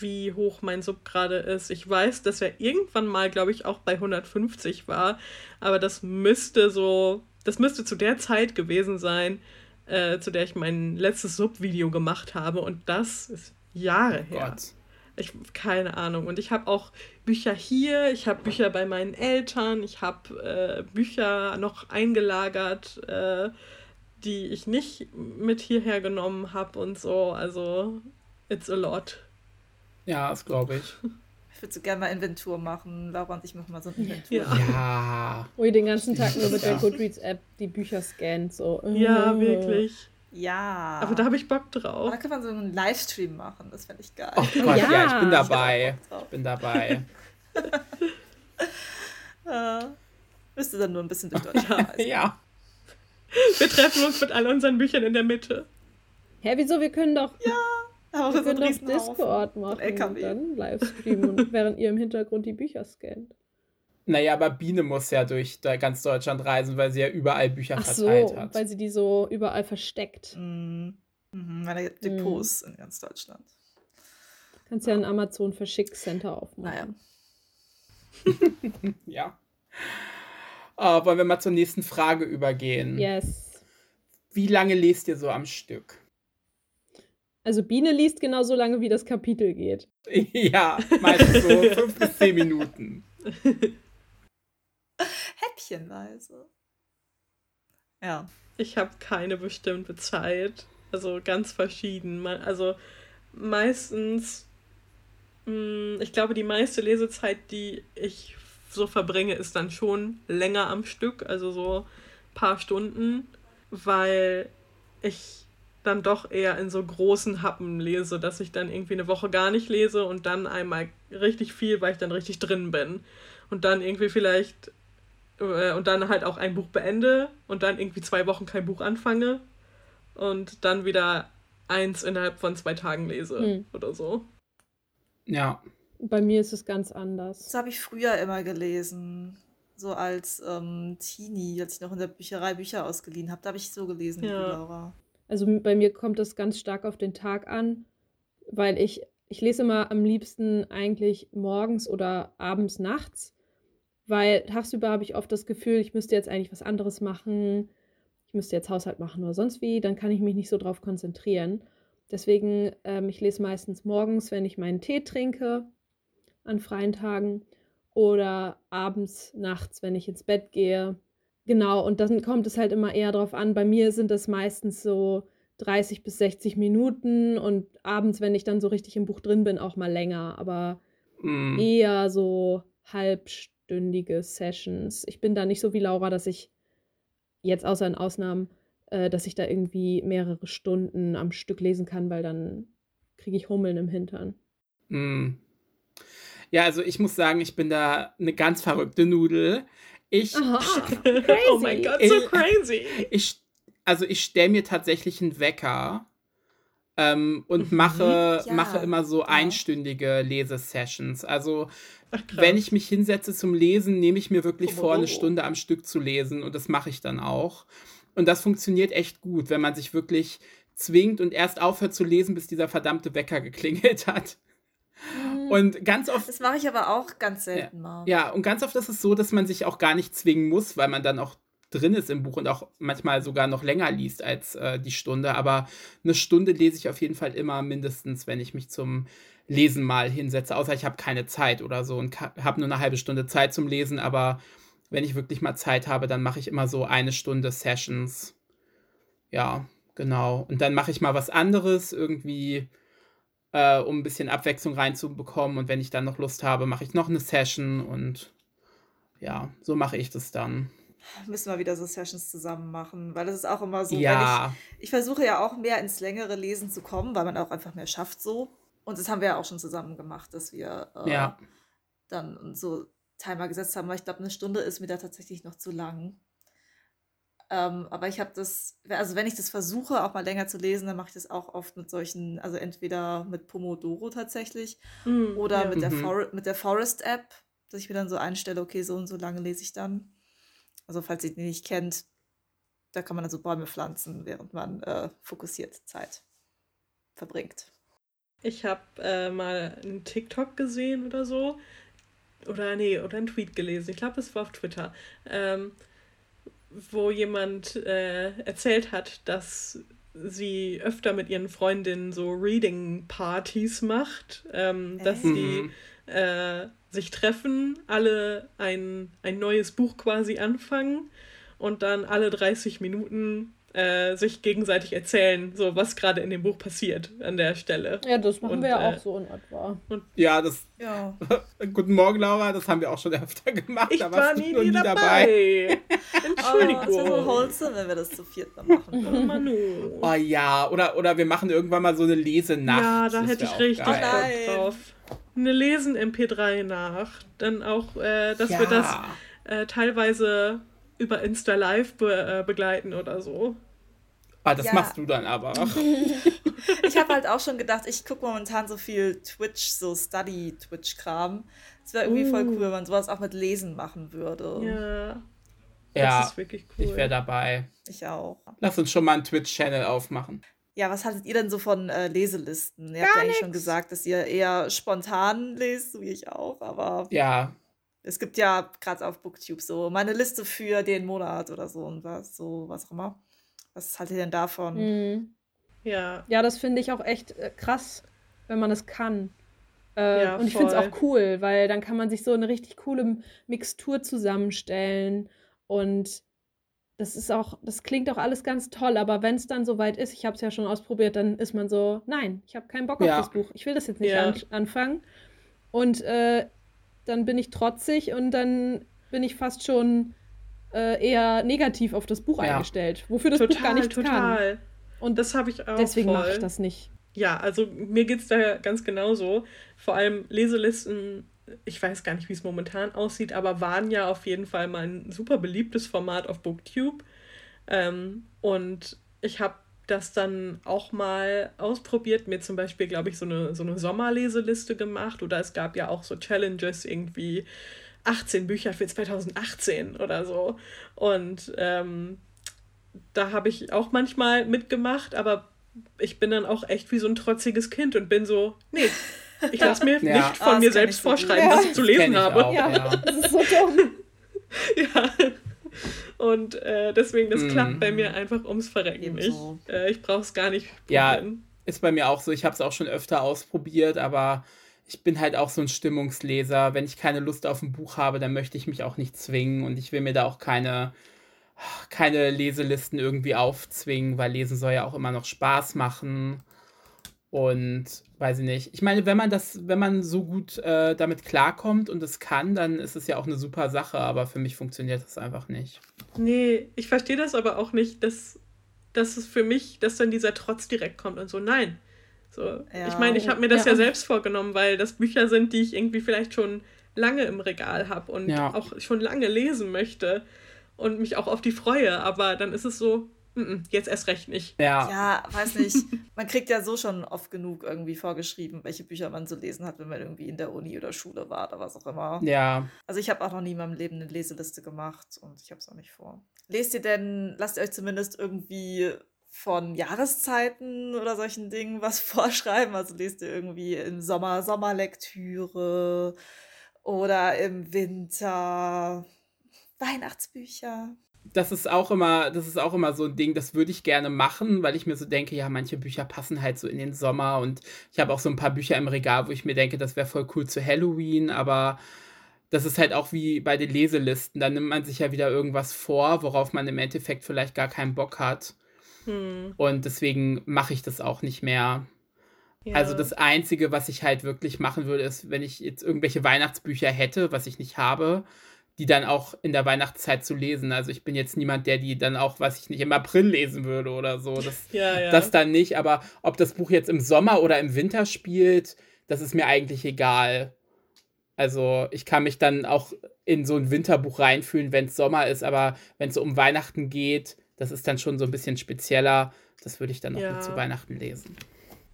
wie hoch mein Sub gerade ist. Ich weiß, dass er irgendwann mal, glaube ich, auch bei 150 war. Aber das müsste so, das müsste zu der Zeit gewesen sein, äh, zu der ich mein letztes Sub-Video gemacht habe. Und das ist Jahre oh her. Gott. Ich keine Ahnung. Und ich habe auch Bücher hier, ich habe Bücher bei meinen Eltern, ich habe äh, Bücher noch eingelagert, äh, die ich nicht mit hierher genommen habe und so. Also, it's a lot. Ja, das glaube ich. Ich würde so gerne mal Inventur machen. Laura und ich machen mal so ein Inventur. Ja. ja. Wo ihr den ganzen Tag nur mit der Goodreads-App die Bücher scannt. So. Ja, wirklich. Ja. Aber da habe ich Bock drauf. Da kann man so einen Livestream machen, das fände ich geil. Oh Gott, ja, ja ich bin dabei. Ich bin dabei. *laughs* *laughs* äh, müsste dann nur ein bisschen durch Deutschland *laughs* reisen. ja. Wir treffen uns mit all unseren Büchern in der Mitte. Hä, wieso? Wir können doch. Ja. Aber wir können doch Discord machen und dann Livestreamen, während ihr im Hintergrund die Bücher scannt. Naja, aber Biene muss ja durch ganz Deutschland reisen, weil sie ja überall Bücher Ach verteilt so, hat. Weil sie die so überall versteckt. Mhm. Mhm, meine Depots mhm. in ganz Deutschland. Kannst ja ein Amazon Verschickscenter aufmachen. Naja. *laughs* *laughs* ja. Oh, wollen wir mal zur nächsten Frage übergehen? Yes. Wie lange lest ihr so am Stück? Also Biene liest genauso lange, wie das Kapitel geht. *laughs* ja, meistens so fünf bis zehn Minuten. Häppchenweise. Ja. Ich habe keine bestimmte Zeit. Also ganz verschieden. Also meistens, mh, hm, ich glaube, die meiste Lesezeit, die ich so verbringe, ist dann schon länger am Stück, also so ein paar Stunden, weil ich dann doch eher in so großen Happen lese, dass ich dann irgendwie eine Woche gar nicht lese und dann einmal richtig viel, weil ich dann richtig drin bin. Und dann irgendwie vielleicht äh, und dann halt auch ein Buch beende und dann irgendwie zwei Wochen kein Buch anfange und dann wieder eins innerhalb von zwei Tagen lese hm. oder so. Ja. Bei mir ist es ganz anders. Das habe ich früher immer gelesen. So als ähm, Teenie, als ich noch in der Bücherei Bücher ausgeliehen habe. Da habe ich so gelesen, ja. Laura. Also bei mir kommt das ganz stark auf den Tag an, weil ich, ich lese immer am liebsten eigentlich morgens oder abends nachts, weil tagsüber habe ich oft das Gefühl, ich müsste jetzt eigentlich was anderes machen, ich müsste jetzt Haushalt machen oder sonst wie, dann kann ich mich nicht so drauf konzentrieren. Deswegen, ähm, ich lese meistens morgens, wenn ich meinen Tee trinke, an freien Tagen oder abends, nachts, wenn ich ins Bett gehe. Genau, und dann kommt es halt immer eher drauf an. Bei mir sind das meistens so 30 bis 60 Minuten und abends, wenn ich dann so richtig im Buch drin bin, auch mal länger, aber mm. eher so halbstündige Sessions. Ich bin da nicht so wie Laura, dass ich jetzt außer in Ausnahmen, äh, dass ich da irgendwie mehrere Stunden am Stück lesen kann, weil dann kriege ich Hummeln im Hintern. Mm. Ja, also ich muss sagen, ich bin da eine ganz verrückte Nudel. Ich. *laughs* oh mein Gott, so crazy. Ich, also ich stelle mir tatsächlich einen Wecker ähm, und mhm. mache, ja. mache immer so ja. einstündige Lesesessions. Also Ach, wenn ich mich hinsetze zum Lesen, nehme ich mir wirklich oh, vor, eine Stunde am Stück zu lesen und das mache ich dann auch. Und das funktioniert echt gut, wenn man sich wirklich zwingt und erst aufhört zu lesen, bis dieser verdammte Wecker *laughs* geklingelt hat. Mhm. Und ganz oft. Das mache ich aber auch ganz selten ja, mal. Ja, und ganz oft ist es so, dass man sich auch gar nicht zwingen muss, weil man dann auch drin ist im Buch und auch manchmal sogar noch länger liest als äh, die Stunde. Aber eine Stunde lese ich auf jeden Fall immer mindestens, wenn ich mich zum Lesen mal hinsetze. Außer ich habe keine Zeit oder so und habe nur eine halbe Stunde Zeit zum Lesen. Aber wenn ich wirklich mal Zeit habe, dann mache ich immer so eine Stunde Sessions. Ja, genau. Und dann mache ich mal was anderes, irgendwie äh, um ein bisschen Abwechslung reinzubekommen. Und wenn ich dann noch Lust habe, mache ich noch eine Session und ja, so mache ich das dann. Müssen wir wieder so Sessions zusammen machen, weil das ist auch immer so, ja. ich, ich versuche ja auch mehr ins längere Lesen zu kommen, weil man auch einfach mehr schafft so. Und das haben wir ja auch schon zusammen gemacht, dass wir äh, ja. dann so Timer gesetzt haben, weil ich glaube, eine Stunde ist mir da tatsächlich noch zu lang. Ähm, aber ich habe das, also wenn ich das versuche, auch mal länger zu lesen, dann mache ich das auch oft mit solchen, also entweder mit Pomodoro tatsächlich mm, oder ja. mit, der mhm. mit der Forest-App, dass ich mir dann so einstelle, okay, so und so lange lese ich dann. Also falls ihr die nicht kennt, da kann man dann so Bäume pflanzen, während man äh, fokussiert Zeit verbringt. Ich habe äh, mal einen TikTok gesehen oder so. Oder nee, oder einen Tweet gelesen. Ich glaube, es war auf Twitter. Ähm, wo jemand äh, erzählt hat, dass sie öfter mit ihren Freundinnen so Reading-Partys macht, ähm, dass äh. sie äh, sich treffen, alle ein, ein neues Buch quasi anfangen und dann alle 30 Minuten äh, sich gegenseitig erzählen, so was gerade in dem Buch passiert an der Stelle. Ja, das machen und, wir ja äh, auch so in etwa. Und ja, das. Ja. *laughs* Guten Morgen, Laura, das haben wir auch schon öfter gemacht. Ich war nie, nie dabei. dabei. *laughs* Entschuldigung. Oh, das wäre so wholesome, wenn wir das zu viert machen würden. Manu. Oh ja, oder, oder wir machen irgendwann mal so eine Lesenacht. Ja, da hätte ich richtig Bock drauf. Eine Lesen-MP3-Nacht. Dann auch, äh, dass ja. wir das äh, teilweise über Insta Live be äh, begleiten oder so. Ah, das ja. machst du dann aber. *laughs* ich habe halt auch schon gedacht, ich gucke momentan so viel Twitch, so Study-Twitch-Kram. Es wäre irgendwie uh. voll cool, wenn man sowas auch mit Lesen machen würde. Ja. Das ja, ist wirklich cool. Ich wäre dabei. Ich auch. Lass uns schon mal einen Twitch-Channel aufmachen. Ja, was haltet ihr denn so von äh, Leselisten? Ihr Gar habt ja eigentlich schon gesagt, dass ihr eher spontan lest, so wie ich auch, aber. Ja. Es gibt ja gerade auf Booktube so meine Liste für den Monat oder so und was, so was auch immer. Was haltet ihr denn davon? Mhm. Ja. Ja, das finde ich auch echt äh, krass, wenn man es kann. Äh, ja, und ich finde es auch cool, weil dann kann man sich so eine richtig coole Mixtur zusammenstellen und das ist auch, das klingt auch alles ganz toll, aber wenn es dann soweit ist, ich habe es ja schon ausprobiert, dann ist man so, nein, ich habe keinen Bock ja. auf das Buch, ich will das jetzt nicht ja. an, anfangen. Und äh, dann bin ich trotzig und dann bin ich fast schon äh, eher negativ auf das Buch ja. eingestellt, wofür das total, Buch gar nicht total. kann. Und das habe ich auch. Deswegen mache ich das nicht. Ja, also mir geht es da ganz genauso. Vor allem Leselisten ich weiß gar nicht, wie es momentan aussieht, aber waren ja auf jeden Fall mal ein super beliebtes Format auf Booktube. Ähm, und ich habe das dann auch mal ausprobiert, mir zum Beispiel, glaube ich, so eine, so eine Sommerleseliste gemacht oder es gab ja auch so Challenges irgendwie 18 Bücher für 2018 oder so. Und ähm, da habe ich auch manchmal mitgemacht, aber ich bin dann auch echt wie so ein trotziges Kind und bin so, nee, *laughs* ich lasse mir *laughs* ja. nicht von oh, mir selbst so vorschreiben, was ich zu lesen ich habe. Auch, ja. ja, *laughs* das ist so dumm. *laughs* ja. Und äh, deswegen, das mm. klappt bei mir einfach ums Verrecken nicht. Äh, ich brauche es gar nicht probieren. Ja, ist bei mir auch so. Ich habe es auch schon öfter ausprobiert, aber ich bin halt auch so ein Stimmungsleser. Wenn ich keine Lust auf ein Buch habe, dann möchte ich mich auch nicht zwingen und ich will mir da auch keine, keine Leselisten irgendwie aufzwingen, weil Lesen soll ja auch immer noch Spaß machen. Und weiß ich nicht. Ich meine, wenn man das, wenn man so gut äh, damit klarkommt und es kann, dann ist es ja auch eine super Sache, aber für mich funktioniert das einfach nicht. Nee, ich verstehe das aber auch nicht, dass, dass es für mich, dass dann dieser Trotz direkt kommt und so, nein. So, ja. Ich meine, ich habe mir das ja. ja. selbst vorgenommen, weil das Bücher sind, die ich irgendwie vielleicht schon lange im Regal habe und ja. auch schon lange lesen möchte und mich auch auf die freue, aber dann ist es so, jetzt erst recht nicht. Ja. Ja, weiß nicht. *laughs* Man kriegt ja so schon oft genug irgendwie vorgeschrieben, welche Bücher man zu lesen hat, wenn man irgendwie in der Uni oder Schule war oder was auch immer. Ja. Also ich habe auch noch nie in meinem Leben eine Leseliste gemacht und ich habe es auch nicht vor. Lest ihr denn, lasst ihr euch zumindest irgendwie von Jahreszeiten oder solchen Dingen *laughs* was vorschreiben? Also lest ihr irgendwie im Sommer Sommerlektüre oder im Winter Weihnachtsbücher? Das ist auch immer, das ist auch immer so ein Ding, das würde ich gerne machen, weil ich mir so denke, ja, manche Bücher passen halt so in den Sommer und ich habe auch so ein paar Bücher im Regal, wo ich mir denke, das wäre voll cool zu Halloween, aber das ist halt auch wie bei den Leselisten, da nimmt man sich ja wieder irgendwas vor, worauf man im Endeffekt vielleicht gar keinen Bock hat. Hm. Und deswegen mache ich das auch nicht mehr. Ja. Also das Einzige, was ich halt wirklich machen würde, ist, wenn ich jetzt irgendwelche Weihnachtsbücher hätte, was ich nicht habe, die dann auch in der Weihnachtszeit zu lesen. Also ich bin jetzt niemand, der die dann auch, was ich nicht, im April lesen würde oder so. Das, *laughs* ja, ja. das dann nicht. Aber ob das Buch jetzt im Sommer oder im Winter spielt, das ist mir eigentlich egal. Also ich kann mich dann auch in so ein Winterbuch reinfühlen, wenn es Sommer ist, aber wenn es um Weihnachten geht, das ist dann schon so ein bisschen spezieller. Das würde ich dann noch ja. zu Weihnachten lesen.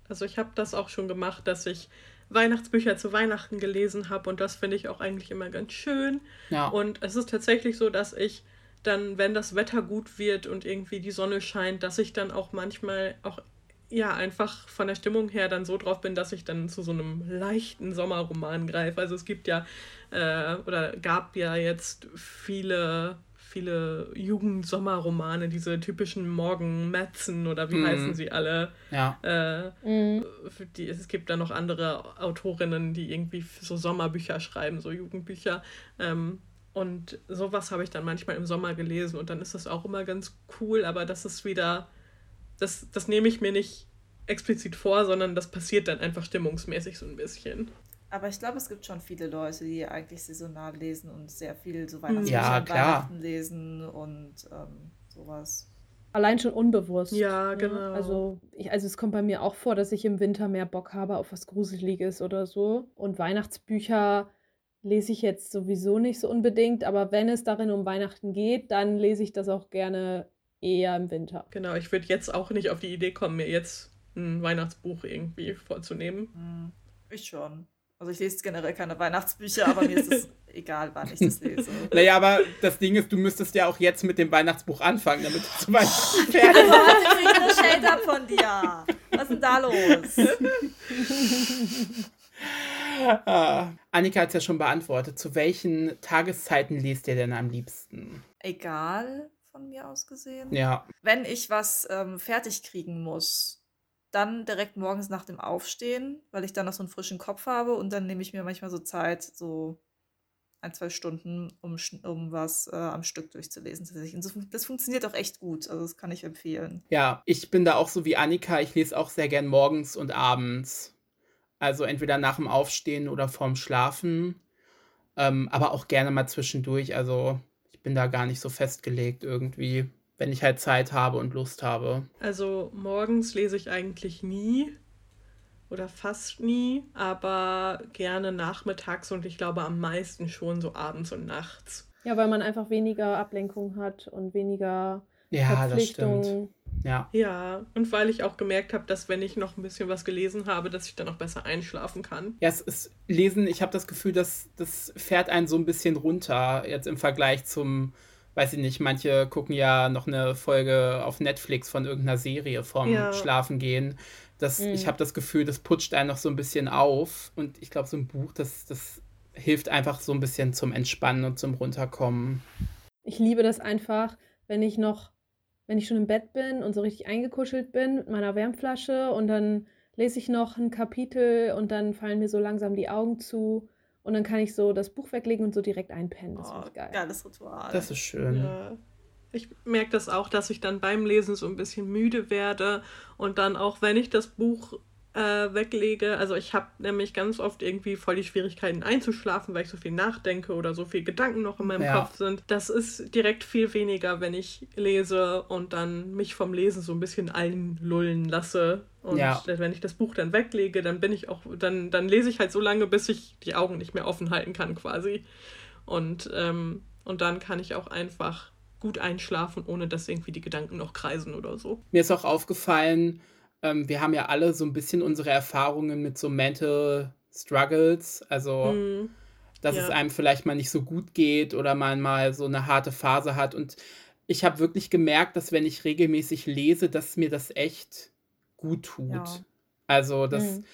Also ich habe das auch schon gemacht, dass ich Weihnachtsbücher zu Weihnachten gelesen habe und das finde ich auch eigentlich immer ganz schön. Ja. Und es ist tatsächlich so, dass ich dann, wenn das Wetter gut wird und irgendwie die Sonne scheint, dass ich dann auch manchmal auch ja einfach von der Stimmung her dann so drauf bin, dass ich dann zu so einem leichten Sommerroman greife. Also es gibt ja äh, oder gab ja jetzt viele viele Jugendsommerromane, diese typischen Morgenmetzen oder wie mm. heißen sie alle. Ja. Äh, mm. die, es gibt da noch andere Autorinnen, die irgendwie so Sommerbücher schreiben, so Jugendbücher. Ähm, und sowas habe ich dann manchmal im Sommer gelesen und dann ist das auch immer ganz cool, aber das ist wieder, das, das nehme ich mir nicht explizit vor, sondern das passiert dann einfach stimmungsmäßig so ein bisschen. Aber ich glaube, es gibt schon viele Leute, die eigentlich saisonal lesen und sehr viel so Weihnachtsbücher ja, Weihnachten lesen und ähm, sowas. Allein schon unbewusst. Ja, ne? genau. Also, ich, also es kommt bei mir auch vor, dass ich im Winter mehr Bock habe auf was Gruseliges oder so. Und Weihnachtsbücher lese ich jetzt sowieso nicht so unbedingt, aber wenn es darin um Weihnachten geht, dann lese ich das auch gerne eher im Winter. Genau, ich würde jetzt auch nicht auf die Idee kommen, mir jetzt ein Weihnachtsbuch irgendwie vorzunehmen. Hm, ich schon. Also ich lese generell keine Weihnachtsbücher, aber mir ist es *laughs* egal wann ich das lese. naja, aber das Ding ist, du müsstest ja auch jetzt mit dem Weihnachtsbuch anfangen, damit du zum Beispiel fertig bist. Also, ich kriege eine Shade ab von dir. Was ist denn da los? ah, Annika hat es ja schon beantwortet. Zu welchen Tageszeiten liest ihr denn am liebsten? Egal, von mir aus gesehen. Ja. Wenn ich was ähm, fertig kriegen muss, dann direkt morgens nach dem Aufstehen, weil ich dann noch so einen frischen Kopf habe und dann nehme ich mir manchmal so Zeit, so ein, zwei Stunden, um, um was äh, am Stück durchzulesen. Das funktioniert auch echt gut, also das kann ich empfehlen. Ja, ich bin da auch so wie Annika, ich lese auch sehr gern morgens und abends. Also entweder nach dem Aufstehen oder vorm Schlafen. Ähm, aber auch gerne mal zwischendurch. Also ich bin da gar nicht so festgelegt irgendwie, wenn ich halt Zeit habe und Lust habe. Also morgens lese ich eigentlich nie oder fast nie, aber gerne nachmittags und ich glaube am meisten schon so abends und nachts. Ja, weil man einfach weniger Ablenkung hat und weniger ja, Verpflichtungen. Das stimmt. Ja. Ja, und weil ich auch gemerkt habe, dass wenn ich noch ein bisschen was gelesen habe, dass ich dann auch besser einschlafen kann. Ja, es ist Lesen, ich habe das Gefühl, dass das fährt einen so ein bisschen runter, jetzt im Vergleich zum, weiß ich nicht, manche gucken ja noch eine Folge auf Netflix von irgendeiner Serie vorm ja. Schlafen gehen. Das, mhm. Ich habe das Gefühl, das putscht einen noch so ein bisschen auf. Und ich glaube, so ein Buch, das, das hilft einfach so ein bisschen zum Entspannen und zum Runterkommen. Ich liebe das einfach, wenn ich noch wenn ich schon im Bett bin und so richtig eingekuschelt bin mit meiner Wärmflasche und dann lese ich noch ein Kapitel und dann fallen mir so langsam die Augen zu und dann kann ich so das Buch weglegen und so direkt einpennen. Das oh, ich geil. Geiles Ritual. Das ist schön. Ja. Ich merke das auch, dass ich dann beim Lesen so ein bisschen müde werde und dann auch, wenn ich das Buch äh, weglege. Also ich habe nämlich ganz oft irgendwie voll die Schwierigkeiten einzuschlafen, weil ich so viel nachdenke oder so viele Gedanken noch in meinem ja. Kopf sind. Das ist direkt viel weniger, wenn ich lese und dann mich vom Lesen so ein bisschen einlullen lasse. Und ja. wenn ich das Buch dann weglege, dann bin ich auch, dann, dann lese ich halt so lange, bis ich die Augen nicht mehr offen halten kann, quasi. Und, ähm, und dann kann ich auch einfach gut einschlafen, ohne dass irgendwie die Gedanken noch kreisen oder so. Mir ist auch aufgefallen, ähm, wir haben ja alle so ein bisschen unsere Erfahrungen mit so Mental Struggles, also mhm. dass ja. es einem vielleicht mal nicht so gut geht oder man mal so eine harte Phase hat. Und ich habe wirklich gemerkt, dass wenn ich regelmäßig lese, dass mir das echt gut tut. Ja. Also das. Mhm.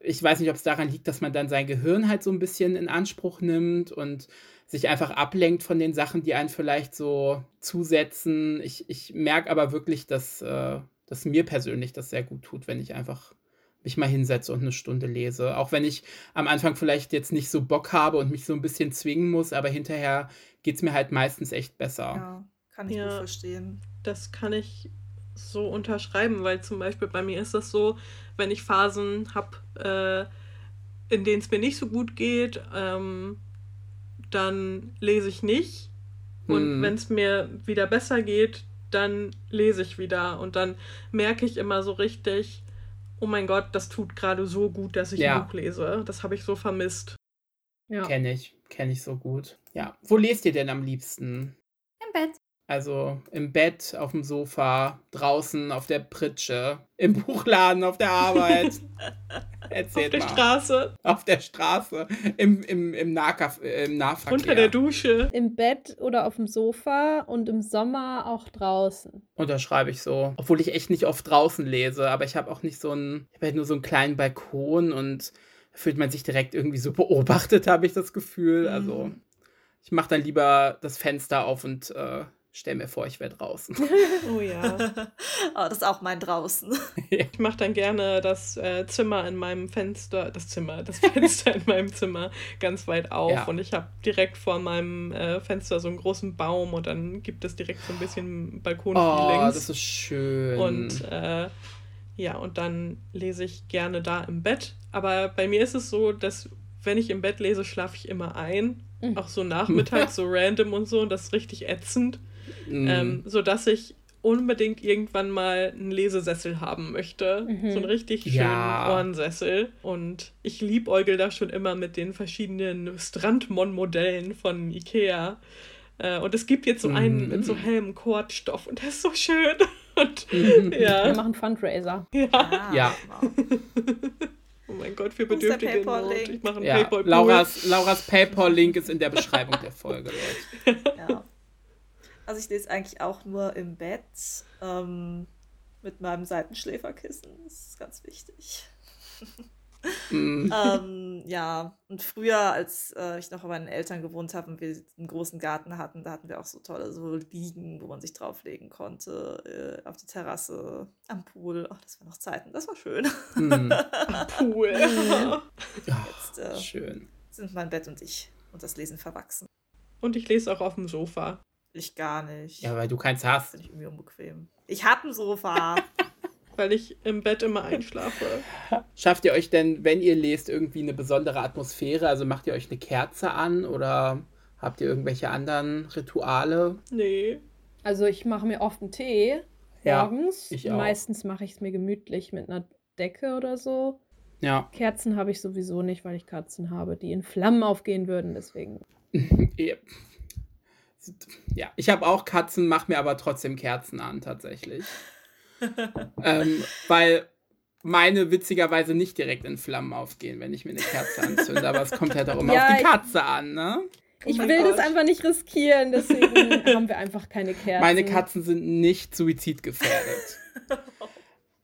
Ich weiß nicht, ob es daran liegt, dass man dann sein Gehirn halt so ein bisschen in Anspruch nimmt und sich einfach ablenkt von den Sachen, die einen vielleicht so zusetzen. Ich, ich merke aber wirklich, dass, äh, dass mir persönlich das sehr gut tut, wenn ich einfach mich mal hinsetze und eine Stunde lese. Auch wenn ich am Anfang vielleicht jetzt nicht so Bock habe und mich so ein bisschen zwingen muss, aber hinterher geht es mir halt meistens echt besser. Ja, kann ich ja, gut verstehen. Das kann ich so unterschreiben, weil zum Beispiel bei mir ist das so, wenn ich Phasen habe, äh, in denen es mir nicht so gut geht, ähm, dann lese ich nicht. Und hm. wenn es mir wieder besser geht, dann lese ich wieder und dann merke ich immer so richtig, oh mein Gott, das tut gerade so gut, dass ich ja. ein Buch lese. Das habe ich so vermisst. Ja. Kenne ich, kenne ich so gut. Ja. Wo lest ihr denn am liebsten? Im Bett. Also im Bett, auf dem Sofa, draußen, auf der Pritsche, im *laughs* Buchladen, auf der Arbeit. *laughs* Erzählt auf der mal. Straße. Auf der Straße, im, im, im, Nahkaf im Nahverkehr. Unter der Dusche. Im Bett oder auf dem Sofa und im Sommer auch draußen. Unterschreibe ich so. Obwohl ich echt nicht oft draußen lese, aber ich habe auch nicht so einen, ich habe halt nur so einen kleinen Balkon und da fühlt man sich direkt irgendwie so *laughs* beobachtet, habe ich das Gefühl. Also mhm. ich mache dann lieber das Fenster auf und äh, stell mir vor, ich wäre draußen. *laughs* oh ja. *laughs* oh, das ist auch mein draußen. *laughs* Ich mache dann gerne das äh, Zimmer in meinem Fenster, das Zimmer, das Fenster in meinem Zimmer ganz weit auf ja. und ich habe direkt vor meinem äh, Fenster so einen großen Baum und dann gibt es direkt so ein bisschen Balkon-Feelings. Oh, das ist schön. Und äh, ja, und dann lese ich gerne da im Bett. Aber bei mir ist es so, dass wenn ich im Bett lese, schlafe ich immer ein. Mhm. Auch so nachmittags, so random und so. Und das ist richtig ätzend. Mhm. Ähm, sodass ich unbedingt irgendwann mal einen Lesesessel haben möchte. Mhm. So einen richtig schönen ja. Ohrensessel. Und ich liebäugel da schon immer mit den verschiedenen Strandmon-Modellen von Ikea. Äh, und es gibt jetzt so einen mhm. mit so hellem Kordstoff und der ist so schön. *laughs* Und, mhm. ja. Wir machen Fundraiser. Ja. Ah, ja. *laughs* mein Gott, wir bedürftigen Not. Ich mache einen ja, Paypal-Pool. Lauras, Lauras Paypal-Link ist in der Beschreibung der Folge, *laughs* Leute. Ja. Also ich lese eigentlich auch nur im Bett ähm, mit meinem Seitenschläferkissen. Das ist ganz wichtig. Mm. *laughs* ähm, ja, und früher, als äh, ich noch bei meinen Eltern gewohnt habe und wir einen großen Garten hatten, da hatten wir auch so tolle so Liegen, wo man sich drauflegen konnte, äh, auf die Terrasse, am Pool. Ach, das waren noch Zeiten, das war schön. *laughs* Mm. Pool. Jetzt äh, schön. sind mein Bett und ich und das Lesen verwachsen. Und ich lese auch auf dem Sofa. Ich gar nicht. Ja, weil du keins hast. Finde ich irgendwie unbequem. Ich habe ein Sofa. *laughs* weil ich im Bett immer einschlafe. *laughs* Schafft ihr euch denn, wenn ihr lest, irgendwie eine besondere Atmosphäre? Also macht ihr euch eine Kerze an oder habt ihr irgendwelche anderen Rituale? Nee. Also ich mache mir oft einen Tee morgens. Ja, ich auch. Meistens mache ich es mir gemütlich mit einer Decke oder so. Ja. Kerzen habe ich sowieso nicht, weil ich Katzen habe, die in Flammen aufgehen würden, deswegen. *laughs* ja, ich habe auch Katzen, mache mir aber trotzdem Kerzen an, tatsächlich. *laughs* ähm, weil meine witzigerweise nicht direkt in Flammen aufgehen, wenn ich mir eine Kerze anzünde, aber es kommt halt auch immer ja, auf die Katze an, ne? Oh ich will Gott. das einfach nicht riskieren, deswegen *laughs* haben wir einfach keine Kerzen. Meine Katzen sind nicht suizidgefährdet. *laughs*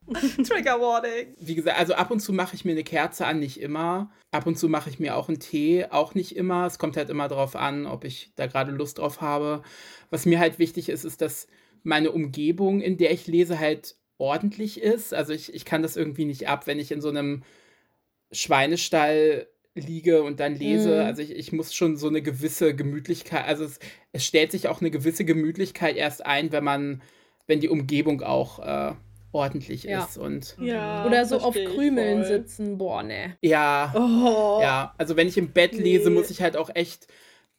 *laughs* Trigger Warning. Wie gesagt, also ab und zu mache ich mir eine Kerze an, nicht immer. Ab und zu mache ich mir auch einen Tee, auch nicht immer. Es kommt halt immer darauf an, ob ich da gerade Lust drauf habe. Was mir halt wichtig ist, ist, dass meine Umgebung, in der ich lese, halt ordentlich ist. Also ich, ich kann das irgendwie nicht ab, wenn ich in so einem Schweinestall liege und dann lese. Mhm. Also ich, ich muss schon so eine gewisse Gemütlichkeit, also es, es stellt sich auch eine gewisse Gemütlichkeit erst ein, wenn man, wenn die Umgebung auch äh, ordentlich ja. ist. Und ja, Oder so auf Krümeln sitzen, boah, ne. Ja. Oh. Ja, also wenn ich im Bett lese, nee. muss ich halt auch echt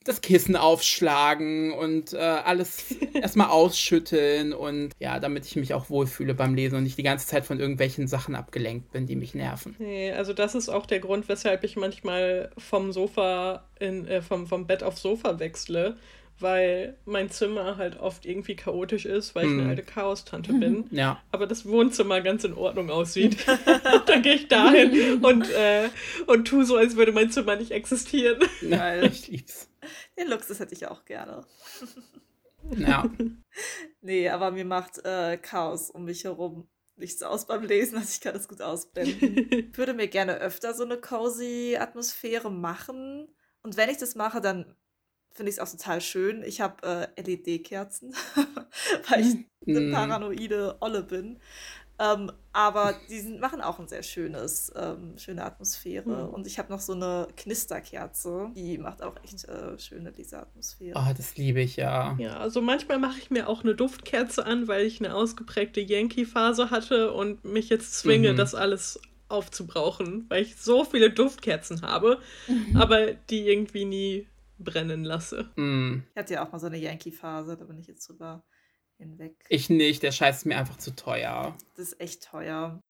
das Kissen aufschlagen und äh, alles *laughs* erstmal ausschütteln und ja, damit ich mich auch wohlfühle beim Lesen und nicht die ganze Zeit von irgendwelchen Sachen abgelenkt bin, die mich nerven. Nee, also das ist auch der Grund, weshalb ich manchmal vom Sofa in, äh, vom, vom Bett aufs Sofa wechsle, weil mein Zimmer halt oft irgendwie chaotisch ist, weil ich eine hm. alte Chaos-Tante bin. Ja. Aber das Wohnzimmer ganz in Ordnung aussieht. *laughs* dann gehe ich dahin und, äh, und tu so, als würde mein Zimmer nicht existieren. Geil. Ich lieb's. Den Luxus hätte ich auch gerne. Ja. *laughs* nee, aber mir macht äh, Chaos um mich herum nichts aus beim Lesen, also ich kann das gut ausblenden. *laughs* ich würde mir gerne öfter so eine cozy Atmosphäre machen. Und wenn ich das mache, dann finde ich es auch total schön. Ich habe äh, LED-Kerzen, *laughs* weil ich eine mhm. paranoide Olle bin. Ähm, aber die sind, machen auch ein sehr schönes, ähm, schöne Atmosphäre. Mhm. Und ich habe noch so eine Knisterkerze, die macht auch echt äh, schöne Leseatmosphäre. Oh, das liebe ich ja. Ja, also manchmal mache ich mir auch eine Duftkerze an, weil ich eine ausgeprägte Yankee-Phase hatte und mich jetzt zwinge, mhm. das alles aufzubrauchen, weil ich so viele Duftkerzen habe, mhm. aber die irgendwie nie brennen lasse. Mm. Ich hatte ja auch mal so eine Yankee-Phase, da bin ich jetzt drüber hinweg. Ich nicht, der Scheiß ist mir einfach zu teuer. Das ist echt teuer.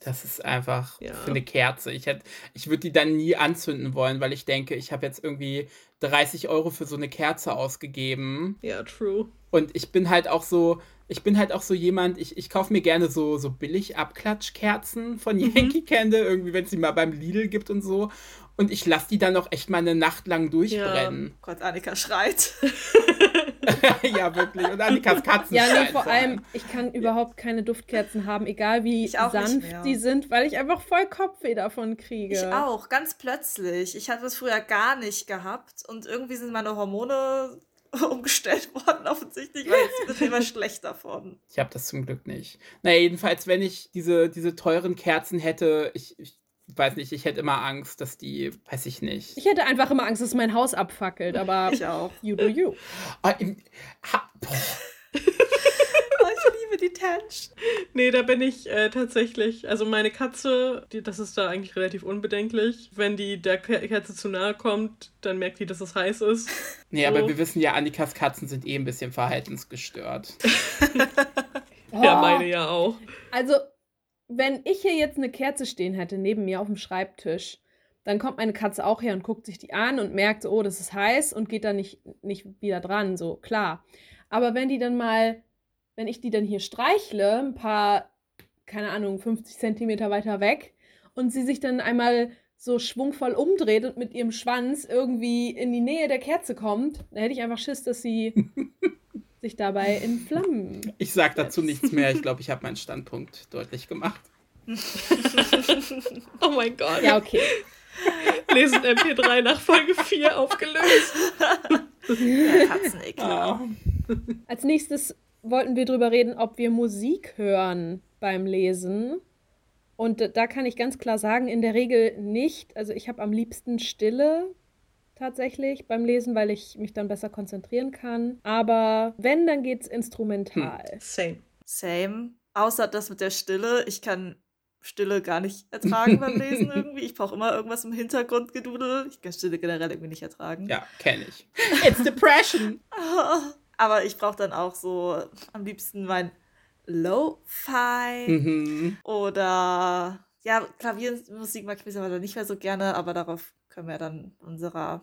Das ist einfach ja. für eine Kerze. Ich, ich würde die dann nie anzünden wollen, weil ich denke, ich habe jetzt irgendwie 30 Euro für so eine Kerze ausgegeben. Ja, true. Und ich bin halt auch so, ich bin halt auch so jemand, ich, ich kaufe mir gerne so, so billig Abklatschkerzen von mhm. Yankee Candle, irgendwie, wenn es die mal beim Lidl gibt und so. Und ich lasse die dann auch echt mal eine Nacht lang durchbrennen. Ja. Gott, Annika schreit. *laughs* ja, wirklich. Und Annikas Katzen Ja, nee, vor allem, ich kann überhaupt keine Duftkerzen haben, egal wie sanft die sind, weil ich einfach voll Kopfweh davon kriege. Ich auch, ganz plötzlich. Ich hatte das früher gar nicht gehabt und irgendwie sind meine Hormone *laughs* umgestellt worden, offensichtlich, weil jetzt wird immer schlecht davon. Ich habe das zum Glück nicht. Naja, jedenfalls, wenn ich diese, diese teuren Kerzen hätte, ich, ich weiß nicht, ich hätte immer Angst, dass die, weiß ich nicht. Ich hätte einfach immer Angst, dass mein Haus abfackelt, aber *laughs* ich auch. You do you. Oh, im, ha, *laughs* oh, Tension. Nee, da bin ich äh, tatsächlich, also meine Katze, die, das ist da eigentlich relativ unbedenklich. Wenn die der Katze zu nahe kommt, dann merkt die, dass es heiß ist. *laughs* Nee, so. aber wir wissen ja, Annikas Katzen sind eh ein bisschen verhaltensgestört. *laughs* ja, meine ja auch. Also, wenn ich hier jetzt eine Kerze stehen hätte neben mir auf dem Schreibtisch, dann kommt meine Katze auch her und guckt sich die an und merkt, oh, das ist heiß und geht dann nicht, nicht wieder dran, so klar. Aber wenn die dann mal, wenn ich die dann hier streichle, ein paar, keine Ahnung, 50 Zentimeter weiter weg, und sie sich dann einmal so schwungvoll umdreht und mit ihrem Schwanz irgendwie in die Nähe der Kerze kommt, dann hätte ich einfach Schiss, dass sie *laughs* sich dabei in Flammen. Ich sag dazu nichts mehr. Ich glaube, ich habe meinen Standpunkt deutlich gemacht. *laughs* oh mein Gott. Ja, okay. Lesen MP3 nach Folge 4 aufgelöst. *laughs* Ja, Als nächstes wollten wir darüber reden, ob wir Musik hören beim Lesen. Und da kann ich ganz klar sagen, in der Regel nicht. Also ich habe am liebsten Stille tatsächlich beim Lesen, weil ich mich dann besser konzentrieren kann. Aber wenn, dann geht es instrumental. Hm. Same. Same. Außer das mit der Stille. Ich kann Stille gar nicht ertragen beim Lesen *laughs* irgendwie. Ich brauche immer irgendwas im Hintergrund gedudel. Ich kann Stille generell irgendwie nicht ertragen. Ja, kenne ich. *laughs* It's depression. Aber ich brauche dann auch so am liebsten mein Lo-Fi mhm. oder ja, Klaviermusik mag ich mittlerweile nicht mehr so gerne, aber darauf können wir dann unserer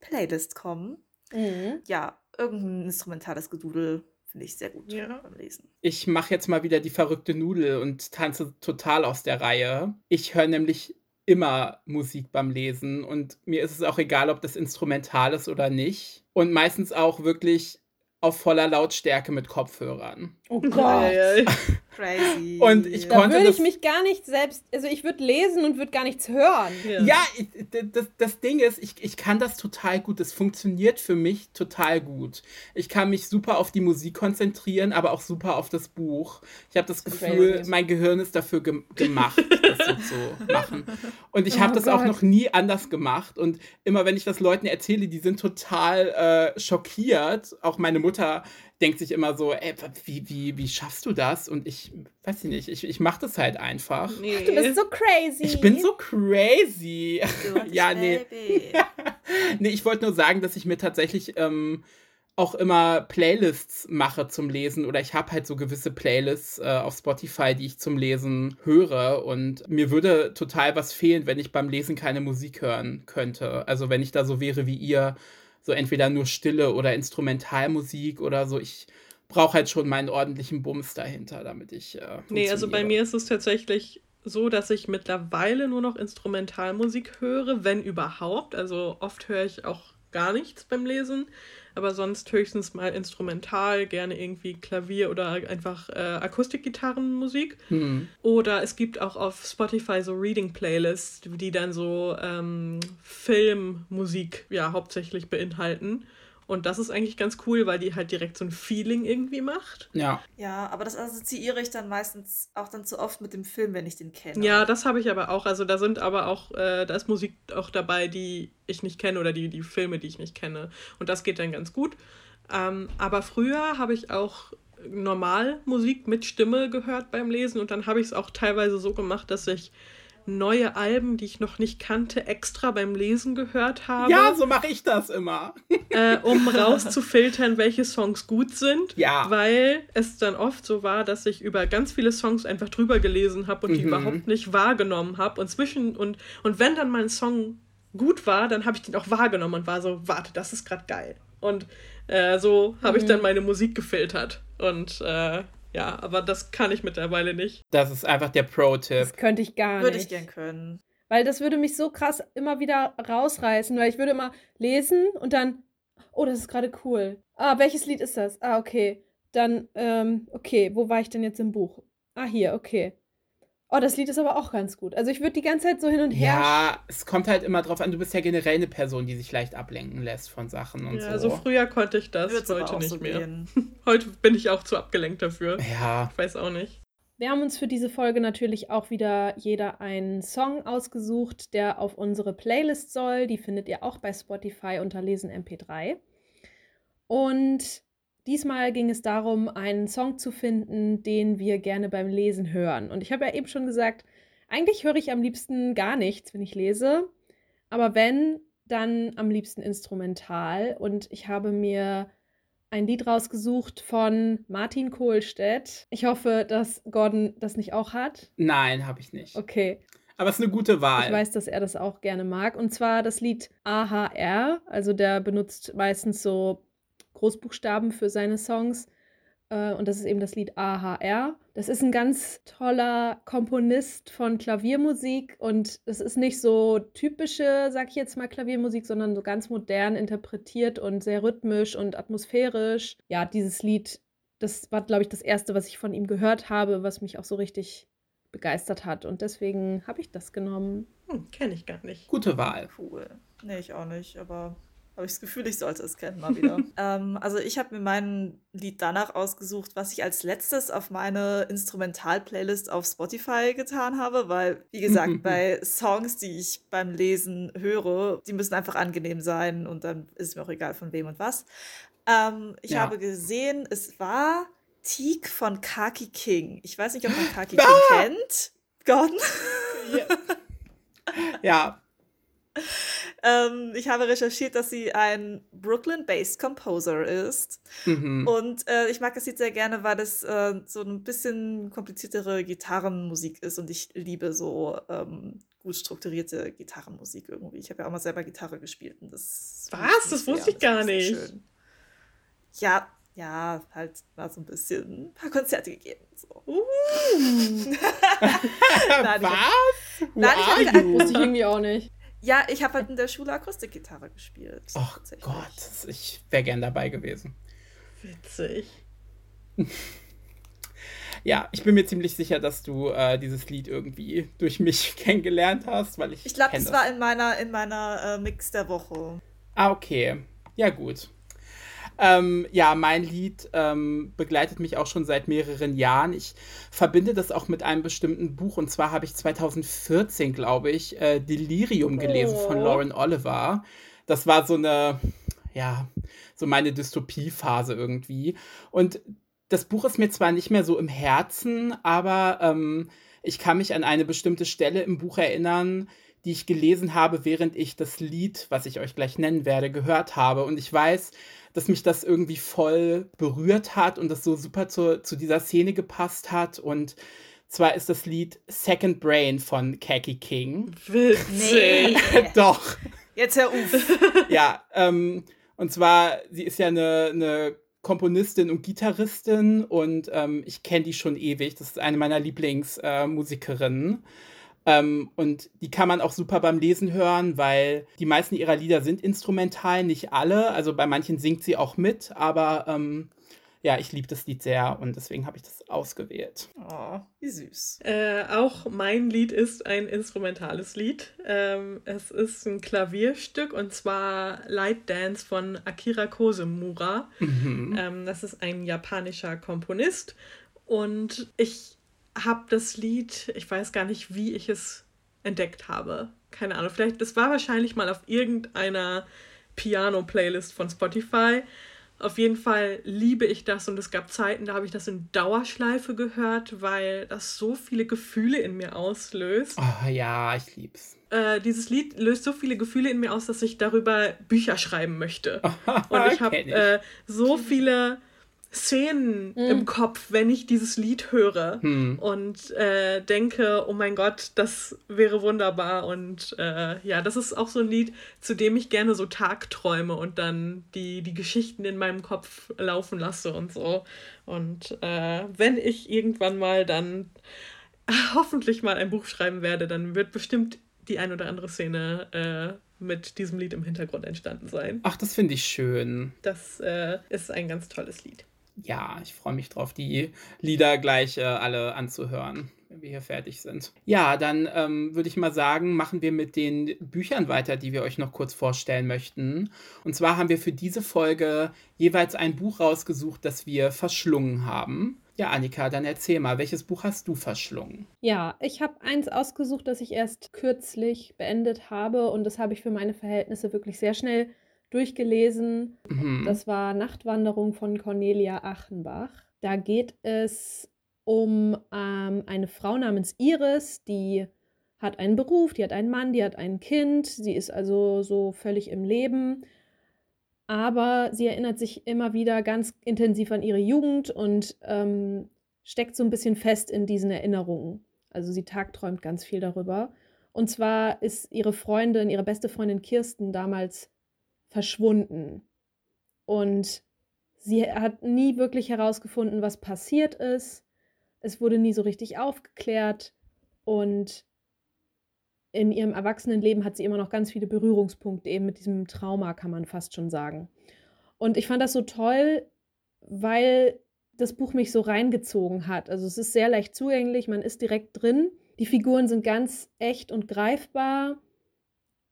Playlist kommen. Mhm. Ja, irgendein instrumentales Gedudel finde ich sehr gut ja. beim Lesen. Ich mache jetzt mal wieder die verrückte Nudel und tanze total aus der Reihe. Ich höre nämlich immer Musik beim Lesen und mir ist es auch egal, ob das instrumental ist oder nicht. Und meistens auch wirklich auf voller Lautstärke mit Kopfhörern. Oh Gott. *laughs* Crazy. Und ich da konnte würde ich mich gar nicht selbst, also ich würde lesen und würde gar nichts hören. Ja, ja ich, das, das Ding ist, ich, ich kann das total gut. Das funktioniert für mich total gut. Ich kann mich super auf die Musik konzentrieren, aber auch super auf das Buch. Ich habe das, das Gefühl, crazy. mein Gehirn ist dafür ge gemacht, *laughs* das so zu machen. Und ich habe oh das Gott. auch noch nie anders gemacht. Und immer wenn ich das Leuten erzähle, die sind total äh, schockiert. Auch meine Mutter denkt sich immer so, ey, wie, wie, wie schaffst du das? Und ich weiß nicht, ich, ich mache das halt einfach. Nee. Du bist so crazy. Ich bin so crazy. *laughs* ja, nee. *laughs* nee, ich wollte nur sagen, dass ich mir tatsächlich ähm, auch immer Playlists mache zum Lesen oder ich habe halt so gewisse Playlists äh, auf Spotify, die ich zum Lesen höre und mir würde total was fehlen, wenn ich beim Lesen keine Musik hören könnte. Also wenn ich da so wäre wie ihr so entweder nur Stille oder Instrumentalmusik oder so. Ich brauche halt schon meinen ordentlichen Bums dahinter, damit ich. Äh, nee, also bei mir ist es tatsächlich so, dass ich mittlerweile nur noch Instrumentalmusik höre, wenn überhaupt. Also oft höre ich auch gar nichts beim Lesen aber sonst höchstens mal instrumental, gerne irgendwie Klavier oder einfach äh, Akustikgitarrenmusik. Mhm. Oder es gibt auch auf Spotify so Reading-Playlists, die dann so ähm, Filmmusik ja hauptsächlich beinhalten. Und das ist eigentlich ganz cool, weil die halt direkt so ein Feeling irgendwie macht. Ja. Ja, aber das assoziiere ich dann meistens auch dann zu oft mit dem Film, wenn ich den kenne. Ja, das habe ich aber auch. Also da sind aber auch, äh, da ist Musik auch dabei, die ich nicht kenne oder die, die Filme, die ich nicht kenne. Und das geht dann ganz gut. Ähm, aber früher habe ich auch normal Musik mit Stimme gehört beim Lesen und dann habe ich es auch teilweise so gemacht, dass ich neue Alben, die ich noch nicht kannte, extra beim Lesen gehört habe. Ja, so mache ich das immer. *laughs* äh, um rauszufiltern, welche Songs gut sind. Ja. Weil es dann oft so war, dass ich über ganz viele Songs einfach drüber gelesen habe und mhm. die überhaupt nicht wahrgenommen habe. Und zwischen und, und wenn dann mal ein Song gut war, dann habe ich den auch wahrgenommen und war so, warte, das ist gerade geil. Und äh, so habe mhm. ich dann meine Musik gefiltert. Und äh, ja, aber das kann ich mittlerweile nicht. Das ist einfach der Pro-Tipp. Das könnte ich gar würde nicht. Würde ich gern können. Weil das würde mich so krass immer wieder rausreißen, weil ich würde immer lesen und dann, oh, das ist gerade cool. Ah, welches Lied ist das? Ah, okay. Dann, ähm, okay, wo war ich denn jetzt im Buch? Ah, hier, okay. Oh, das Lied ist aber auch ganz gut. Also ich würde die ganze Zeit so hin und her. Ja, es kommt halt immer drauf an, du bist ja generell eine Person, die sich leicht ablenken lässt von Sachen und ja, so. Also früher konnte ich das, Würd's heute nicht so mehr. Gehen. *laughs* Heute bin ich auch zu abgelenkt dafür. Ja. Ich weiß auch nicht. Wir haben uns für diese Folge natürlich auch wieder jeder einen Song ausgesucht, der auf unsere Playlist soll. Die findet ihr auch bei Spotify unter Lesen MP3. Und Diesmal ging es darum, einen Song zu finden, den wir gerne beim Lesen hören. Und ich habe ja eben schon gesagt, eigentlich höre ich am liebsten gar nichts, wenn ich lese. Aber wenn, dann am liebsten instrumental. Und ich habe mir ein Lied rausgesucht von Martin Kohlstedt. Ich hoffe, dass Gordon das nicht auch hat. Nein, habe ich nicht. Okay. Aber es ist eine gute Wahl. Ich weiß, dass er das auch gerne mag. Und zwar das Lied AHR. Also der benutzt meistens so Großbuchstaben für seine Songs. Äh, und das ist eben das Lied AHR. das ist ein ganz toller Komponist von Klaviermusik und es ist nicht so typische, sag ich jetzt mal, Klaviermusik, sondern so ganz modern interpretiert und sehr rhythmisch und atmosphärisch. Ja, dieses Lied, das war, glaube ich, das erste, was ich von ihm gehört habe, was mich auch so richtig begeistert hat und deswegen habe ich das genommen. Hm, Kenne ich gar nicht. Gute Wahl. Cool. Nee, ich auch nicht, aber habe ich das Gefühl, ich sollte es kennen mal wieder. *laughs* ähm, also ich habe mir mein Lied danach ausgesucht, was ich als letztes auf meine Instrumental-Playlist auf Spotify getan habe, weil, wie gesagt, *laughs* bei Songs, die ich beim Lesen höre, die müssen einfach angenehm sein und dann ist es mir auch egal von wem und was. Ähm, ich ja. habe gesehen, es war Teak von Kaki King. Ich weiß nicht, ob man Kaki *laughs* ah! King kennt. Gordon? ja. ja. Ähm, ich habe recherchiert, dass sie ein Brooklyn-based Composer ist. Mhm. Und äh, ich mag das Lied sehr gerne, weil es äh, so ein bisschen kompliziertere Gitarrenmusik ist. Und ich liebe so ähm, gut strukturierte Gitarrenmusik irgendwie. Ich habe ja auch mal selber Gitarre gespielt. Und das Was? Das wusste ich gar nicht. Schön. Ja, ja, halt mal so ein bisschen ein paar Konzerte gegeben. So. Uh. *laughs* Nein, Was? Nein, ich hab, wusste ich irgendwie auch nicht. Ja, ich habe halt in der Schule Akustikgitarre gespielt. Ach Gott, ich wäre gern dabei gewesen. Witzig. *laughs* ja, ich bin mir ziemlich sicher, dass du äh, dieses Lied irgendwie durch mich *laughs* kennengelernt hast, weil ich. Ich glaube, das war in meiner, in meiner äh, Mix der Woche. Ah, okay. Ja, gut. Ähm, ja, mein Lied ähm, begleitet mich auch schon seit mehreren Jahren. Ich verbinde das auch mit einem bestimmten Buch. Und zwar habe ich 2014, glaube ich, äh, Delirium gelesen oh. von Lauren Oliver. Das war so eine, ja, so meine Dystopiephase irgendwie. Und das Buch ist mir zwar nicht mehr so im Herzen, aber ähm, ich kann mich an eine bestimmte Stelle im Buch erinnern, die ich gelesen habe, während ich das Lied, was ich euch gleich nennen werde, gehört habe. Und ich weiß, dass mich das irgendwie voll berührt hat und das so super zu, zu dieser Szene gepasst hat. Und zwar ist das Lied Second Brain von Kaki King. Witzig. *laughs* Nee. *laughs* Doch. Jetzt hör auf. *laughs* ja, ähm, und zwar, sie ist ja eine, eine Komponistin und Gitarristin und ähm, ich kenne die schon ewig. Das ist eine meiner Lieblingsmusikerinnen. Äh, ähm, und die kann man auch super beim Lesen hören, weil die meisten ihrer Lieder sind instrumental, nicht alle. Also bei manchen singt sie auch mit, aber ähm, ja, ich liebe das Lied sehr und deswegen habe ich das ausgewählt. Oh, wie süß. Äh, auch mein Lied ist ein instrumentales Lied. Ähm, es ist ein Klavierstück und zwar Light Dance von Akira Kosemura. Mhm. Ähm, das ist ein japanischer Komponist und ich habe das Lied, ich weiß gar nicht, wie ich es entdeckt habe. Keine Ahnung, vielleicht, das war wahrscheinlich mal auf irgendeiner Piano-Playlist von Spotify. Auf jeden Fall liebe ich das und es gab Zeiten, da habe ich das in Dauerschleife gehört, weil das so viele Gefühle in mir auslöst. Oh ja, ich lieb's. Äh, dieses Lied löst so viele Gefühle in mir aus, dass ich darüber Bücher schreiben möchte. *laughs* und ich habe äh, so viele Szenen mhm. im Kopf, wenn ich dieses Lied höre mhm. und äh, denke, oh mein Gott, das wäre wunderbar. Und äh, ja, das ist auch so ein Lied, zu dem ich gerne so tagträume und dann die, die Geschichten in meinem Kopf laufen lasse und so. Und äh, wenn ich irgendwann mal dann *laughs* hoffentlich mal ein Buch schreiben werde, dann wird bestimmt die ein oder andere Szene äh, mit diesem Lied im Hintergrund entstanden sein. Ach, das finde ich schön. Das äh, ist ein ganz tolles Lied ja, ich freue mich drauf, die Lieder gleich äh, alle anzuhören, wenn wir hier fertig sind. Ja, dann ähm, würde ich mal sagen, machen wir mit den Büchern weiter, die wir euch noch kurz vorstellen möchten. Und zwar haben wir für diese Folge jeweils ein Buch rausgesucht, das wir verschlungen haben. Ja, Annika, dann erzähl mal, welches Buch hast du verschlungen? Ja, ich habe eins ausgesucht, das ich erst kürzlich beendet habe und das habe ich für meine Verhältnisse wirklich sehr schnell durchgelesen. Mhm. Das war Nachtwanderung von Cornelia Achenbach. Da geht es um ähm, eine Frau namens Iris, die hat einen Beruf, die hat einen Mann, die hat ein Kind, sie ist also so völlig im Leben. Aber sie erinnert sich immer wieder ganz intensiv an ihre Jugend und ähm, steckt so ein bisschen fest in diesen Erinnerungen. Also sie tagträumt ganz viel darüber. Und zwar ist ihre Freundin, ihre beste Freundin Kirsten damals verschwunden. Und sie hat nie wirklich herausgefunden, was passiert ist. es wurde nie so richtig aufgeklärt und in ihrem Erwachsenenleben hat sie immer noch ganz viele Berührungspunkte eben mit diesem Trauma, kann man fast schon sagen. Und ich fand das so toll, weil das Buch mich so reingezogen hat. Also es ist sehr leicht zugänglich, man ist direkt drin. Die Figuren sind ganz echt und greifbar.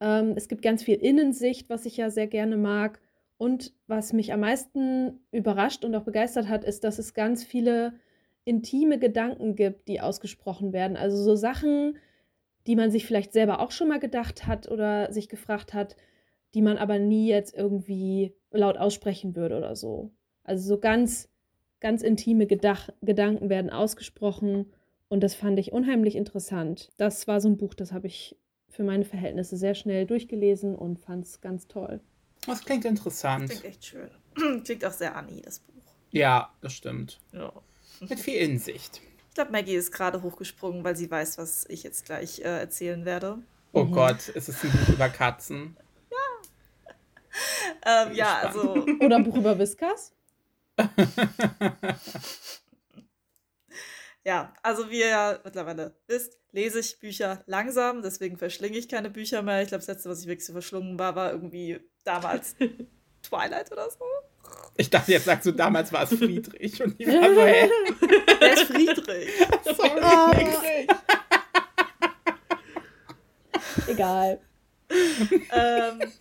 Ähm, es gibt ganz viel Innensicht, was ich ja sehr gerne mag. Und was mich am meisten überrascht und auch begeistert hat, ist, dass es ganz viele intime Gedanken gibt, die ausgesprochen werden. Also so Sachen, die man sich vielleicht selber auch schon mal gedacht hat oder sich gefragt hat, die man aber nie jetzt irgendwie laut aussprechen würde oder so. Also so ganz, ganz intime Gedach Gedanken werden ausgesprochen und das fand ich unheimlich interessant. Das war so ein Buch, das habe ich für meine Verhältnisse sehr schnell durchgelesen und fand es ganz toll. Das klingt interessant. klingt echt schön. *clears throat* klingt auch sehr Annie, das Buch. Ja, das stimmt. Ja. Mit viel Insicht. Ich glaube, Maggie ist gerade hochgesprungen, weil sie weiß, was ich jetzt gleich äh, erzählen werde. Oh mhm. Gott, ist es ein Buch über Katzen? Ja. ähm, ja, also. Oder ein Buch über Whiskas? *laughs* ja, also wie ihr ja mittlerweile wisst, lese ich Bücher langsam, deswegen verschlinge ich keine Bücher mehr. Ich glaube, das letzte, was ich wirklich so verschlungen war, war irgendwie damals *laughs* Twilight oder so. Ich dachte, jetzt sagst du, damals war es *laughs* Friedrich. Und ich war so, hä? Ist Friedrich? *laughs* Sorry, oh. Friedrich. Egal. ähm,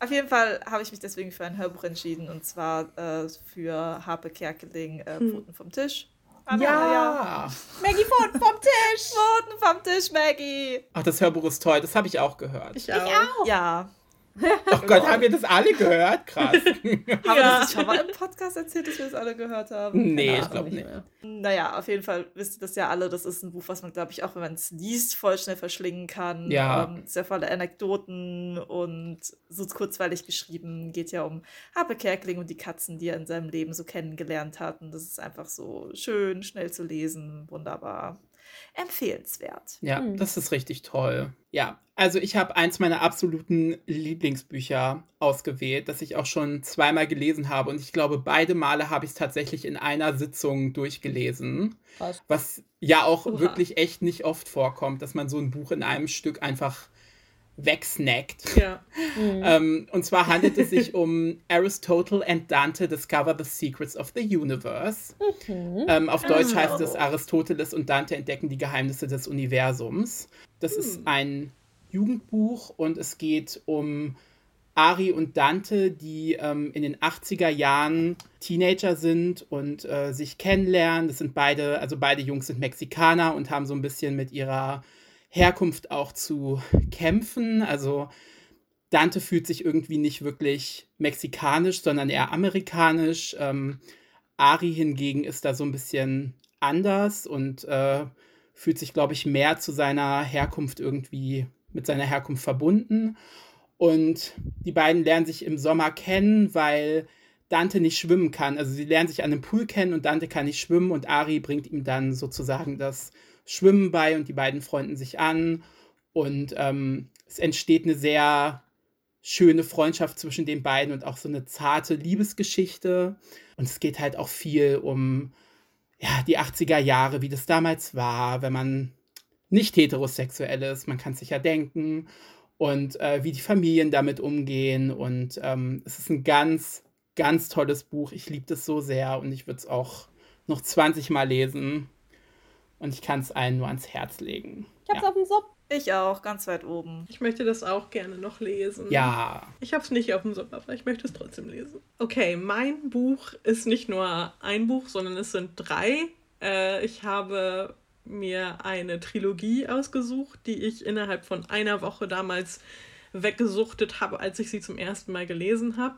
auf jeden Fall habe ich mich deswegen für ein Hörbuch entschieden und zwar äh, für Harpe Kerkeling äh, hm. Pfoten vom Tisch. Anna, ja. ja. Maggie Pfoten vom Tisch. Pfoten vom Tisch, Maggie. Ach, das Hörbuch ist toll. Das habe ich auch gehört. Ich auch. Ich auch. Ja. Oh Gott, haben wir das alle gehört? Krass. *laughs* haben wir das schon mal im Podcast erzählt, dass wir das alle gehört haben? Nee, ja, ich glaube nicht. Mehr. Naja, auf jeden Fall wisst ihr das ja alle. Das ist ein Buch, was man, glaube ich, auch wenn man es liest, voll schnell verschlingen kann. Ja. Ähm, sehr volle Anekdoten und so kurzweilig geschrieben. Geht ja um Harpe Kerkling und die Katzen, die er in seinem Leben so kennengelernt hat. Und das ist einfach so schön, schnell zu lesen, wunderbar empfehlenswert. Ja, mhm. das ist richtig toll. Ja, also ich habe eins meiner absoluten Lieblingsbücher ausgewählt, das ich auch schon zweimal gelesen habe. Und ich glaube, beide Male habe ich es tatsächlich in einer Sitzung durchgelesen. Was, was ja auch Uha. wirklich echt nicht oft vorkommt, dass man so ein Buch in einem Stück einfach wegsnackt. Ja. Mhm. ähm, und zwar handelt es sich um Aristotle and Dante Discover the Secrets of the Universe. Mhm. Ähm, auf Deutsch oh. heißt es Aristoteles und Dante entdecken die Geheimnisse des Universums. Das mhm. ist hm. ein Jugendbuch und es geht um Ari und Dante, die ähm, in den 80er Jahren Teenager sind und äh, sich kennenlernen. Das sind beide, also beide Jungs sind Mexikaner und haben so ein bisschen mit ihrer Herkunft auch zu kämpfen. Also Dante fühlt sich irgendwie nicht wirklich mexikanisch, sondern eher amerikanisch. Ähm, Ari hingegen ist da so ein bisschen anders und äh, fühlt sich, glaube ich, mehr zu seiner Herkunft irgendwie mit seiner Herkunft verbunden. Und die beiden lernen sich im Sommer kennen, weil Dante nicht schwimmen kann. Also sie lernen sich an einem Pool kennen und Dante kann nicht schwimmen und Ari bringt ihm dann sozusagen das Schwimmen bei und die beiden freunden sich an. Und ähm, es entsteht eine sehr schöne Freundschaft zwischen den beiden und auch so eine zarte Liebesgeschichte. Und es geht halt auch viel um ja, die 80er Jahre, wie das damals war, wenn man nicht heterosexuell ist. Man kann sich ja denken. Und äh, wie die Familien damit umgehen. Und ähm, es ist ein ganz, ganz tolles Buch. Ich liebe das so sehr und ich würde es auch noch 20 Mal lesen. Und ich kann es allen nur ans Herz legen. Ich hab's ja. auf dem Sub. Ich auch, ganz weit oben. Ich möchte das auch gerne noch lesen. Ja. Ich hab's nicht auf dem Sub, aber ich möchte es trotzdem lesen. Okay, mein Buch ist nicht nur ein Buch, sondern es sind drei. Äh, ich habe mir eine Trilogie ausgesucht, die ich innerhalb von einer Woche damals weggesuchtet habe, als ich sie zum ersten Mal gelesen habe.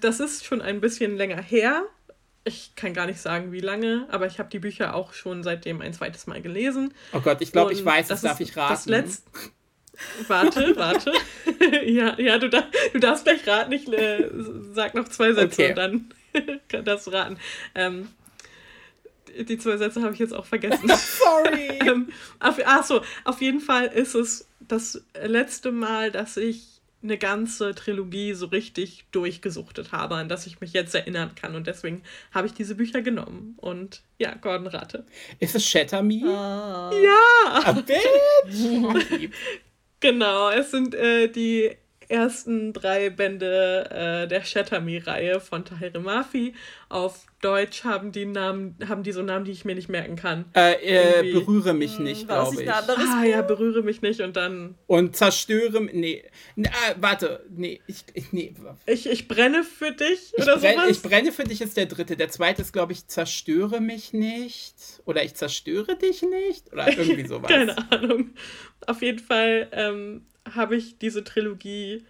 Das ist schon ein bisschen länger her, ich kann gar nicht sagen, wie lange, aber ich habe die Bücher auch schon seitdem ein zweites Mal gelesen. Oh Gott, ich glaube, ich weiß, das darf ich raten. Das letzte. Warte, warte. *laughs* ja, ja, du, darf, du darfst gleich raten. Ich äh, sag noch zwei Sätze okay. und dann *laughs* darfst du raten. Ähm, die zwei Sätze habe ich jetzt auch vergessen. *laughs* Sorry. ähm, auf, ach so, auf jeden Fall ist es das letzte Mal, dass ich eine ganze Trilogie so richtig durchgesuchtet habe, an das ich mich jetzt erinnern kann. Und deswegen habe ich diese Bücher genommen. Und ja, Gordon Ratte. Ist es Shatter Me? Uh. Ja! A bitch! *laughs* genau, es sind äh, die ersten drei Bände äh, der Shatter Me-Reihe von Tahir Mafi. Auf Deutsch haben die Namen, haben die so Namen, die ich mir nicht merken kann. Äh, äh, berühre mich hm, nicht, glaube ich. Ah ja, berühre mich nicht und dann. Und zerstöre. Nee. nee äh, warte, nee, ich, nee. Ich, ich brenne für dich oder ich brenn, sowas? Ich brenne für dich ist der dritte. Der zweite ist, glaube ich, zerstöre mich nicht. Oder ich zerstöre dich nicht. Oder irgendwie *laughs* sowas. Keine Ahnung. Auf jeden Fall ähm, habe ich diese Trilogie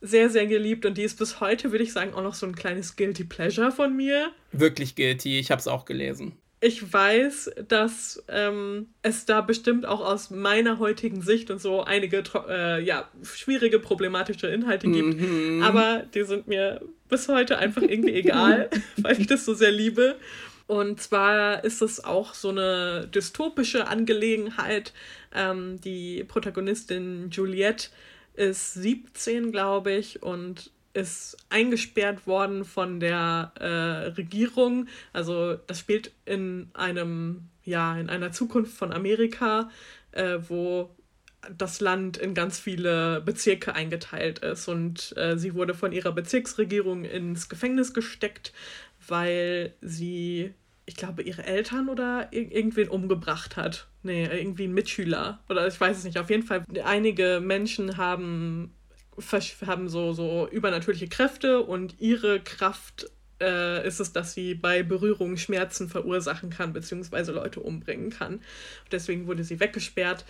sehr, sehr geliebt und die ist bis heute, würde ich sagen, auch noch so ein kleines Guilty Pleasure von mir. Wirklich guilty, ich habe es auch gelesen. Ich weiß, dass ähm, es da bestimmt auch aus meiner heutigen Sicht und so einige äh, ja, schwierige, problematische Inhalte gibt, mhm. aber die sind mir bis heute einfach irgendwie egal, *laughs* weil ich das so sehr liebe. Und zwar ist es auch so eine dystopische Angelegenheit. Ähm, die Protagonistin Juliette ist 17, glaube ich, und ist eingesperrt worden von der äh, Regierung. Also das spielt in einem, ja, in einer Zukunft von Amerika, äh, wo das Land in ganz viele Bezirke eingeteilt ist. Und äh, sie wurde von ihrer Bezirksregierung ins Gefängnis gesteckt, weil sie ich glaube, ihre Eltern oder irgendwen umgebracht hat. Nee, irgendwie ein Mitschüler. Oder ich weiß es nicht. Auf jeden Fall, einige Menschen haben, haben so, so übernatürliche Kräfte und ihre Kraft äh, ist es, dass sie bei Berührung Schmerzen verursachen kann, beziehungsweise Leute umbringen kann. Deswegen wurde sie weggesperrt.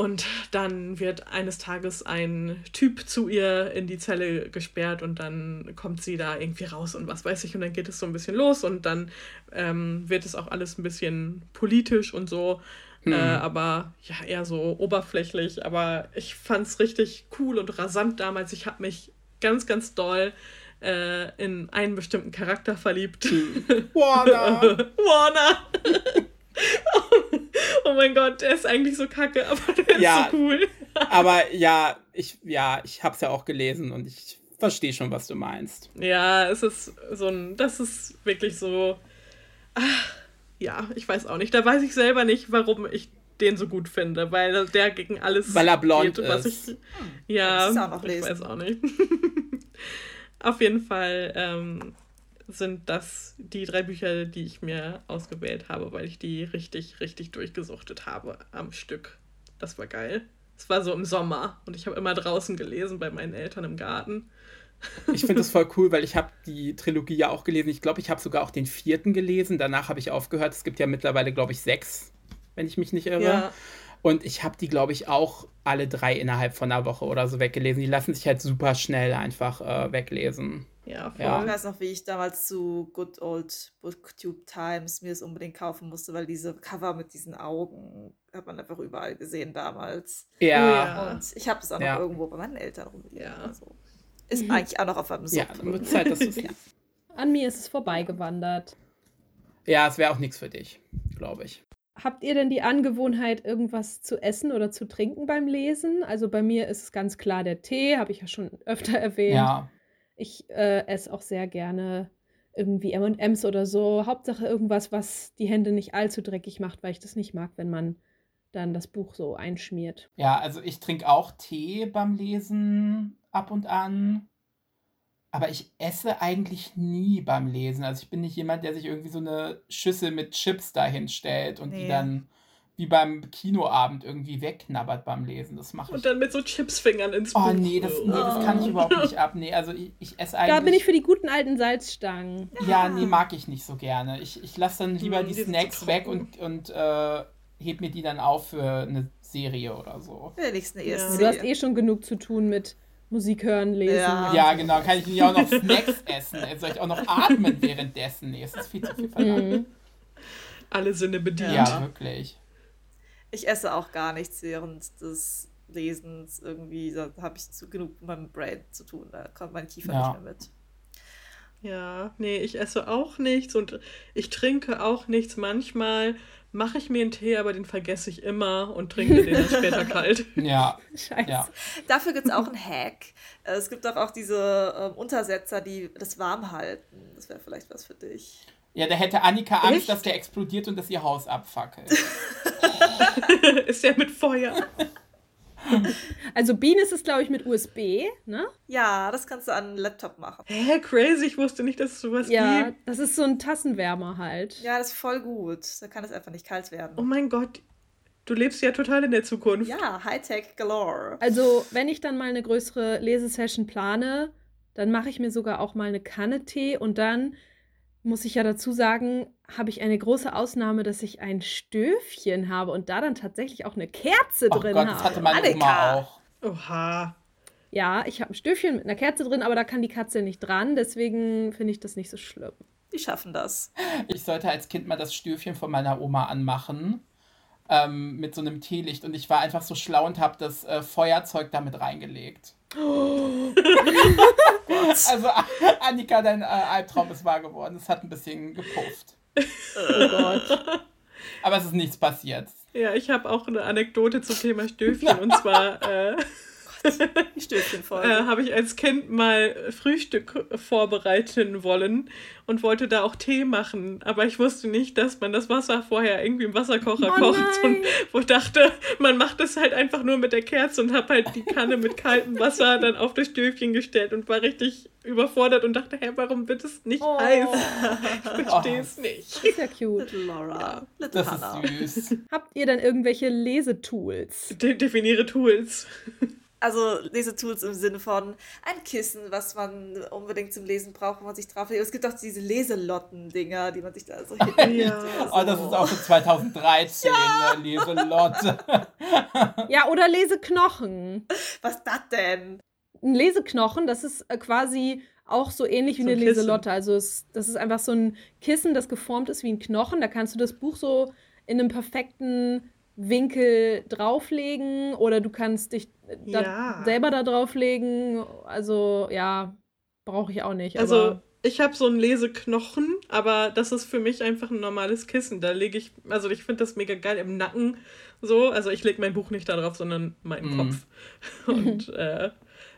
Und dann wird eines Tages ein Typ zu ihr in die Zelle gesperrt und dann kommt sie da irgendwie raus und was weiß ich. Und dann geht es so ein bisschen los und dann ähm, wird es auch alles ein bisschen politisch und so. Hm. Äh, aber ja, eher so oberflächlich. Aber ich fand es richtig cool und rasant damals. Ich habe mich ganz, ganz doll äh, in einen bestimmten Charakter verliebt. Hm. *laughs* Warner! Warner! *laughs* oh mein Gott, der ist eigentlich so kacke, aber der ist ja, so cool. aber ja, ich, ja, ich hab's ja auch gelesen und ich verstehe schon, was du meinst. Ja, es ist so ein, das ist wirklich so, ach, ja, ich weiß auch nicht. Da weiß ich selber nicht, warum ich den so gut finde, weil der gegen alles weil er blond geht, was ist. ich ja, ich weiß auch nicht. *laughs* Auf jeden Fall ähm, sind das die drei Bücher, die ich mir ausgewählt habe, weil ich die richtig, richtig durchgesuchtet habe am Stück. Das war geil. Es war so im Sommer und ich habe immer draußen gelesen bei meinen Eltern im Garten. Ich finde das voll cool, weil ich habe die Trilogie ja auch gelesen. Ich glaube, ich habe sogar auch den vierten gelesen. Danach habe ich aufgehört. Es gibt ja mittlerweile, glaube ich, sechs, wenn ich mich nicht irre. Ja. Und ich habe die, glaube ich, auch alle drei innerhalb von einer Woche oder so weggelesen. Die lassen sich halt super schnell einfach äh, weglesen. Ja, voll. Ja. Ich weiß noch, wie ich damals zu Good Old Booktube Times mir es unbedingt kaufen musste, weil diese Cover mit diesen Augen hat man einfach überall gesehen damals. Ja. Und ich habe es auch noch ja. irgendwo bei meinen Eltern rumliegen. Ja. Also ist mhm. eigentlich auch noch auf einem Sub. Ja, wird Zeit, dass du ja. *laughs* An mir ist es vorbeigewandert. Ja, es wäre auch nichts für dich, glaube ich. Habt ihr denn die Angewohnheit, irgendwas zu essen oder zu trinken beim Lesen? Also bei mir ist es ganz klar der Tee, habe ich ja schon öfter erwähnt. Ja. Ich äh, esse auch sehr gerne irgendwie MMs oder so. Hauptsache irgendwas, was die Hände nicht allzu dreckig macht, weil ich das nicht mag, wenn man dann das Buch so einschmiert. Ja, also ich trinke auch Tee beim Lesen ab und an. Aber ich esse eigentlich nie beim Lesen. Also ich bin nicht jemand, der sich irgendwie so eine Schüssel mit Chips dahin stellt und nee. die dann wie beim Kinoabend irgendwie wegknabbert beim Lesen. Das mache ich. Und dann mit so Chipsfingern ins oh, Buch. Oh nee, das, nee, das kann ich überhaupt nicht *laughs* ab. Nee, also ich, ich esse eigentlich. Da bin ich für die guten alten Salzstangen. Ja, nee, mag ich nicht so gerne. Ich, ich lasse dann lieber mm, die, die Snacks weg und, und äh, heb mir die dann auf für eine Serie oder so. Wenigstens eine erste ja. Du hast eh schon genug zu tun mit Musik hören, lesen. Ja, ja genau. Kann ich nicht auch noch Snacks *laughs* essen? Soll ich auch noch atmen währenddessen? Nee, es ist viel zu viel verlangt. Mhm. Alle Sinne bedient. Ja, wirklich ich esse auch gar nichts während des Lesens irgendwie. Da habe ich zu genug mit meinem Brain zu tun. Da kommt mein Kiefer ja. nicht mehr mit. Ja, nee, ich esse auch nichts und ich trinke auch nichts. Manchmal mache ich mir einen Tee, aber den vergesse ich immer und trinke den dann später *laughs* kalt. Ja. Scheiße. Ja. Dafür gibt es auch *laughs* einen Hack. Äh, Es gibt doch auch diese ähm, Untersetzer, die das warm halten. Das wäre vielleicht was für dich. Ja, da hätte Annika Angst, Echt? dass der explodiert und dass ihr Haus abfackelt. *laughs* ist ja mit Feuer. Also Bean ist es, glaube ich, mit USB, ne? Ja, das kannst du an einen Laptop machen. Hä, crazy, ich wusste nicht, dass es sowas Ja, gibt. das ist so ein Tassenwärmer halt. Ja, das ist voll gut. Da kann es einfach nicht kalt werden. Oh mein Gott, du lebst ja total in der Zukunft. Ja, Hightech galore. Also, wenn ich dann mal eine größere Lesesession plane, dann mache ich mir sogar auch mal eine Kanne Tee und dann muss ich ja dazu sagen, habe ich eine große Ausnahme, dass ich ein Stöfchen habe und da dann tatsächlich auch eine Kerze Oh drin Gott, das habe. hatte meine Annika. Oma auch. Oha. Ja, ich habe ein Stöfchen mit einer Kerze drin, aber da kann die Katze nicht dran, deswegen finde ich das nicht so schlimm. Die schaffen das. Ich sollte als Kind mal das Stöfchen von meiner Oma anmachen. Ähm, mit so einem Teelicht. Und ich war einfach so schlau und habe das äh, Feuerzeug damit reingelegt. Also, Annika, dein äh, Albtraum ist wahr geworden. Es hat ein bisschen gepufft. Oh Gott. Aber es ist nichts passiert. Ja, ich habe auch eine Anekdote zum Thema Stöfchen. und zwar äh, Die *laughs* Stöfchenfolge. äh, habe ich als Kind mal Frühstück vorbereiten wollen und wollte da auch Tee machen. Aber ich wusste nicht, dass man das Wasser vorher irgendwie im Wasserkocher Oh kocht. nein. Und wo ich dachte, man macht das halt einfach nur mit der Kerze und habe halt die Kanne mit kaltem Wasser dann auf das Stöfchen gestellt und war richtig überfordert und dachte, hä, warum wird es nicht Oh. heiß? *laughs* Ich verstehe es nicht. Ist ja cute. Little Laura. Little Das Hannah. ist süß. Habt ihr dann irgendwelche Lesetools? De definiere Tools. Also Lesetools im Sinne von ein Kissen, was man unbedingt zum Lesen braucht, wo man sich drauf legt. Es gibt auch diese Leselotten-Dinger, die man sich da so *laughs* hinlegt. Ja. Oh, das ist auch so 2013, ne? Leselotte. *laughs* Ja, oder Leseknochen. Was ist das denn? Ein Leseknochen, das ist äh, quasi auch so ähnlich wie So eine ein Kissen. Leselotte. Also es, das ist einfach so ein Kissen, das geformt ist wie ein Knochen. Da kannst du das Buch so in einem perfekten Winkel drauflegen oder du kannst dich äh, da Ja. selber da drauflegen. Also ja, brauche ich auch nicht. Also, aber ich habe so einen Leseknochen, aber das ist für mich einfach ein normales Kissen. Da lege ich, also ich finde das mega geil im Nacken so. Also ich lege mein Buch nicht da drauf, sondern meinen Mhm. Kopf. *laughs* Und äh,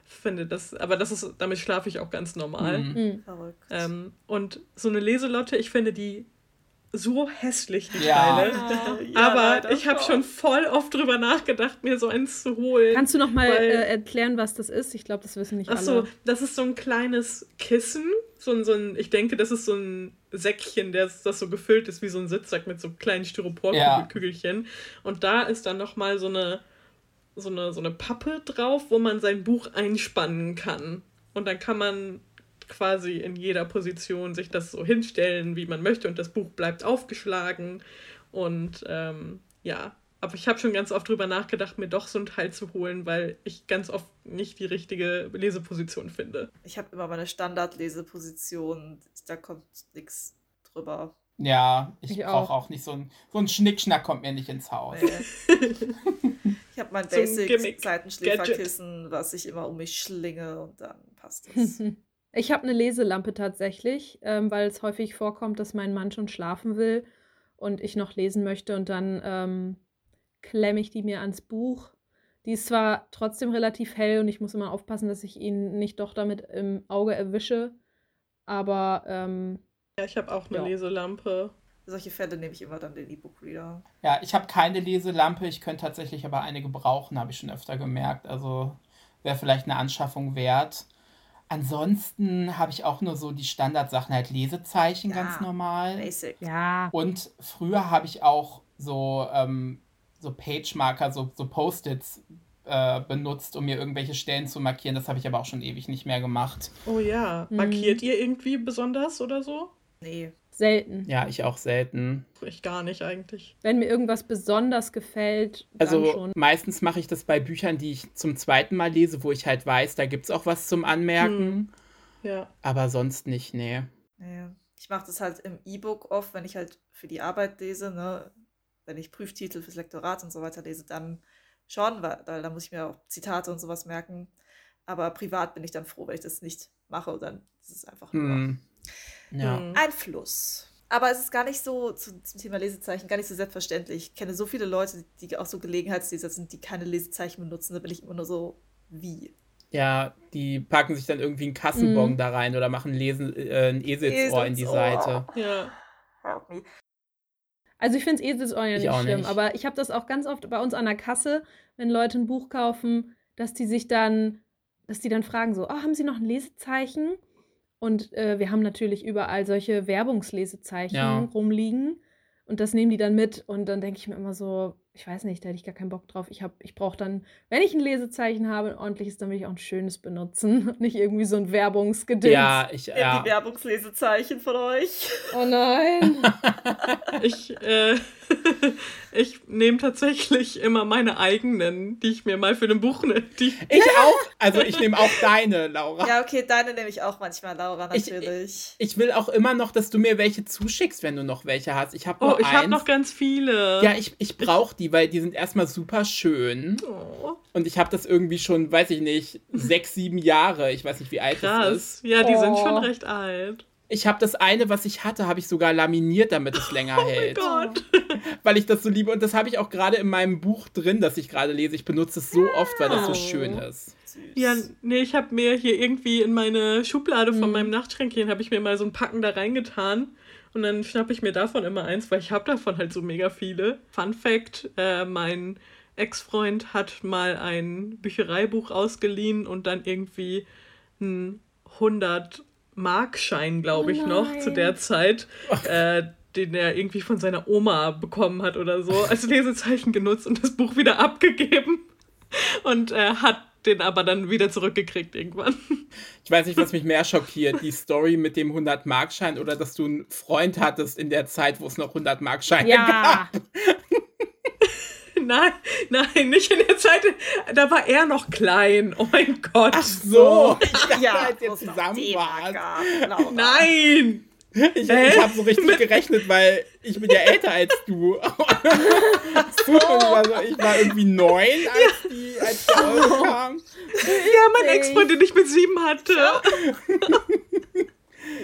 finde das, aber das ist, damit schlafe ich auch ganz normal. Mhm. hm. Verrückt. Ähm, und so eine Leselotte, ich finde die so hässlich, die Ja. Teile. Ja, aber ich habe schon voll oft drüber nachgedacht, mir so eins zu holen. kannst du noch mal weil- äh, erklären, was das ist? Ich glaube, das wissen nicht Ach so, alle. das ist so ein kleines Kissen. So ein, so ein, ich denke, das ist so ein Säckchen, das, das so gefüllt ist wie so ein Sitzsack mit so kleinen Ja. Styroporkügelchen. Und da ist dann nochmal so eine, so, eine, so eine Pappe drauf, wo man sein Buch einspannen kann. Und dann kann man quasi in jeder Position sich das so hinstellen, wie man möchte. Und das Buch bleibt aufgeschlagen. Und ähm, ja, aber ich habe schon ganz oft drüber nachgedacht, mir doch so ein Teil zu holen, weil ich ganz oft nicht die richtige Leseposition finde. Ich habe immer meine Standardleseposition. Da kommt nichts drüber. Ja, ich, Ich brauche auch. auch nicht so ein, so ein Schnickschnack kommt mir nicht ins Haus. Nee. ich habe mein. *laughs* Basic-Seitenschläferkissen, was ich immer um mich schlinge und dann passt es. *laughs* Ich habe eine Leselampe tatsächlich, ähm, weil es häufig vorkommt, dass mein Mann schon schlafen will und ich noch lesen möchte und dann ähm, klemme ich die mir ans Buch. Die ist zwar trotzdem relativ hell und ich muss immer aufpassen, dass ich ihn nicht doch damit im Auge erwische, aber ähm, Ja, ich habe auch eine Ja. Leselampe. Solche Fälle nehme ich immer dann den E-Book-Reader. Ja, ich habe keine Leselampe, ich könnte tatsächlich aber eine gebrauchen, habe ich schon öfter gemerkt. Also wäre vielleicht eine Anschaffung wert. Ansonsten habe ich auch nur so die Standardsachen, halt Lesezeichen Ja, ganz normal. Basic. ja. Und früher habe ich auch so, ähm, so Page-Marker, so, so Post-its äh, benutzt, um mir irgendwelche Stellen zu markieren. Das habe ich aber auch schon ewig nicht mehr gemacht. Oh ja. Mhm. Markiert ihr irgendwie besonders oder so? Nee. Selten. Ja, ich auch selten. Ich gar nicht eigentlich. Wenn mir irgendwas besonders gefällt, dann Also schon. meistens mache ich das bei Büchern, die ich zum zweiten Mal lese, wo ich halt weiß, da gibt es auch was zum Anmerken. Ja. Aber sonst nicht, nee. nee. Ich mache das halt im E-Book oft, wenn ich halt für die Arbeit lese, ne? Wenn ich Prüftitel fürs Lektorat und so weiter lese, dann schon, weil, weil da muss ich mir auch Zitate und sowas merken. Aber privat bin ich dann froh, wenn ich das nicht mache. Dann ist es einfach nur Hm. Ja. Mhm. ein Fluss. aber es ist gar nicht so, zu, zum Thema Lesezeichen, gar nicht so selbstverständlich. Ich kenne so viele Leute, die auch so Gelegenheitsleser sind, die keine Lesezeichen benutzen. Da bin ich immer nur so, wie? Ja, die packen sich dann irgendwie einen Kassenbon mhm. da rein oder machen Lesen, äh, ein Eselsohr in die Seite. Ja. Also ich finde es Eselsohr ja nicht schlimm, nicht. aber ich habe das auch ganz oft bei uns an der Kasse, wenn Leute ein Buch kaufen, dass die sich dann, dass die dann fragen so, oh, haben Sie noch ein Lesezeichen? Und äh, wir haben natürlich überall solche Werbungslesezeichen ja. rumliegen. Und das nehmen die dann mit. Und dann denke ich mir immer so, ich weiß nicht, da hätte ich gar keinen Bock drauf. Ich, ich brauche dann, wenn ich ein Lesezeichen habe, ein ordentliches, dann will ich auch ein schönes benutzen. *laughs* Und nicht irgendwie so ein Werbungsgedöns. Ja, ich, ja. Die Werbungslesezeichen von euch. Oh nein. *laughs* ich, äh, *laughs* ich nehme tatsächlich immer meine eigenen, die ich mir mal für ein Buch nehme. Ich auch. Also ich nehme auch deine, Laura. Ja, okay, deine nehme ich auch manchmal, Laura, natürlich. Ich, ich, will auch immer noch, dass du mir welche zuschickst, wenn du noch welche hast. Ich habe Oh, ich habe noch ganz viele. Ja, ich, ich brauche die, weil die sind erstmal super schön. Oh. Und ich habe das irgendwie schon, weiß ich nicht, sechs, sieben Jahre. Ich weiß nicht, wie alt Krass. das ist. Ja, die oh. sind schon recht alt. Ich habe das eine, was ich hatte, habe ich sogar laminiert, damit es länger *laughs* oh hält. Oh Gott. *laughs* Weil ich das so liebe. Und das habe ich auch gerade in meinem Buch drin, das ich gerade lese. Ich benutze es so oft, weil das so schön ist. Ja, nee, ich habe mir hier irgendwie in meine Schublade von mhm. meinem Nachtschränkchen, habe ich mir mal so ein Packen da reingetan. Und dann schnappe ich mir davon immer eins, weil ich habe davon halt so mega viele. Fun Fact, äh, mein Ex-Freund hat mal ein Büchereibuch ausgeliehen und dann irgendwie ein 100 Markschein, glaube ich, oh noch zu der Zeit, *laughs* äh, den er irgendwie von seiner Oma bekommen hat oder so, als Lesezeichen genutzt und das Buch wieder abgegeben und äh, hat den aber dann wieder zurückgekriegt irgendwann. Ich weiß nicht, was mich mehr schockiert, die Story mit dem 100-Markschein oder dass du einen Freund hattest in der Zeit, wo es noch 100-Markscheine ja. gab. *laughs* Nein, nein, nicht in der Zeit. Da war er noch klein. Oh mein Gott. Ach so. Ich dachte, ja, als ihr zusammen wart. Nein. Ich, ich habe so richtig gerechnet, weil ich bin ja älter als du. *laughs* so. also ich war irgendwie neun, als die, als die oh. kam. Ja, mein Ex-Freund, den ich mit sieben hatte.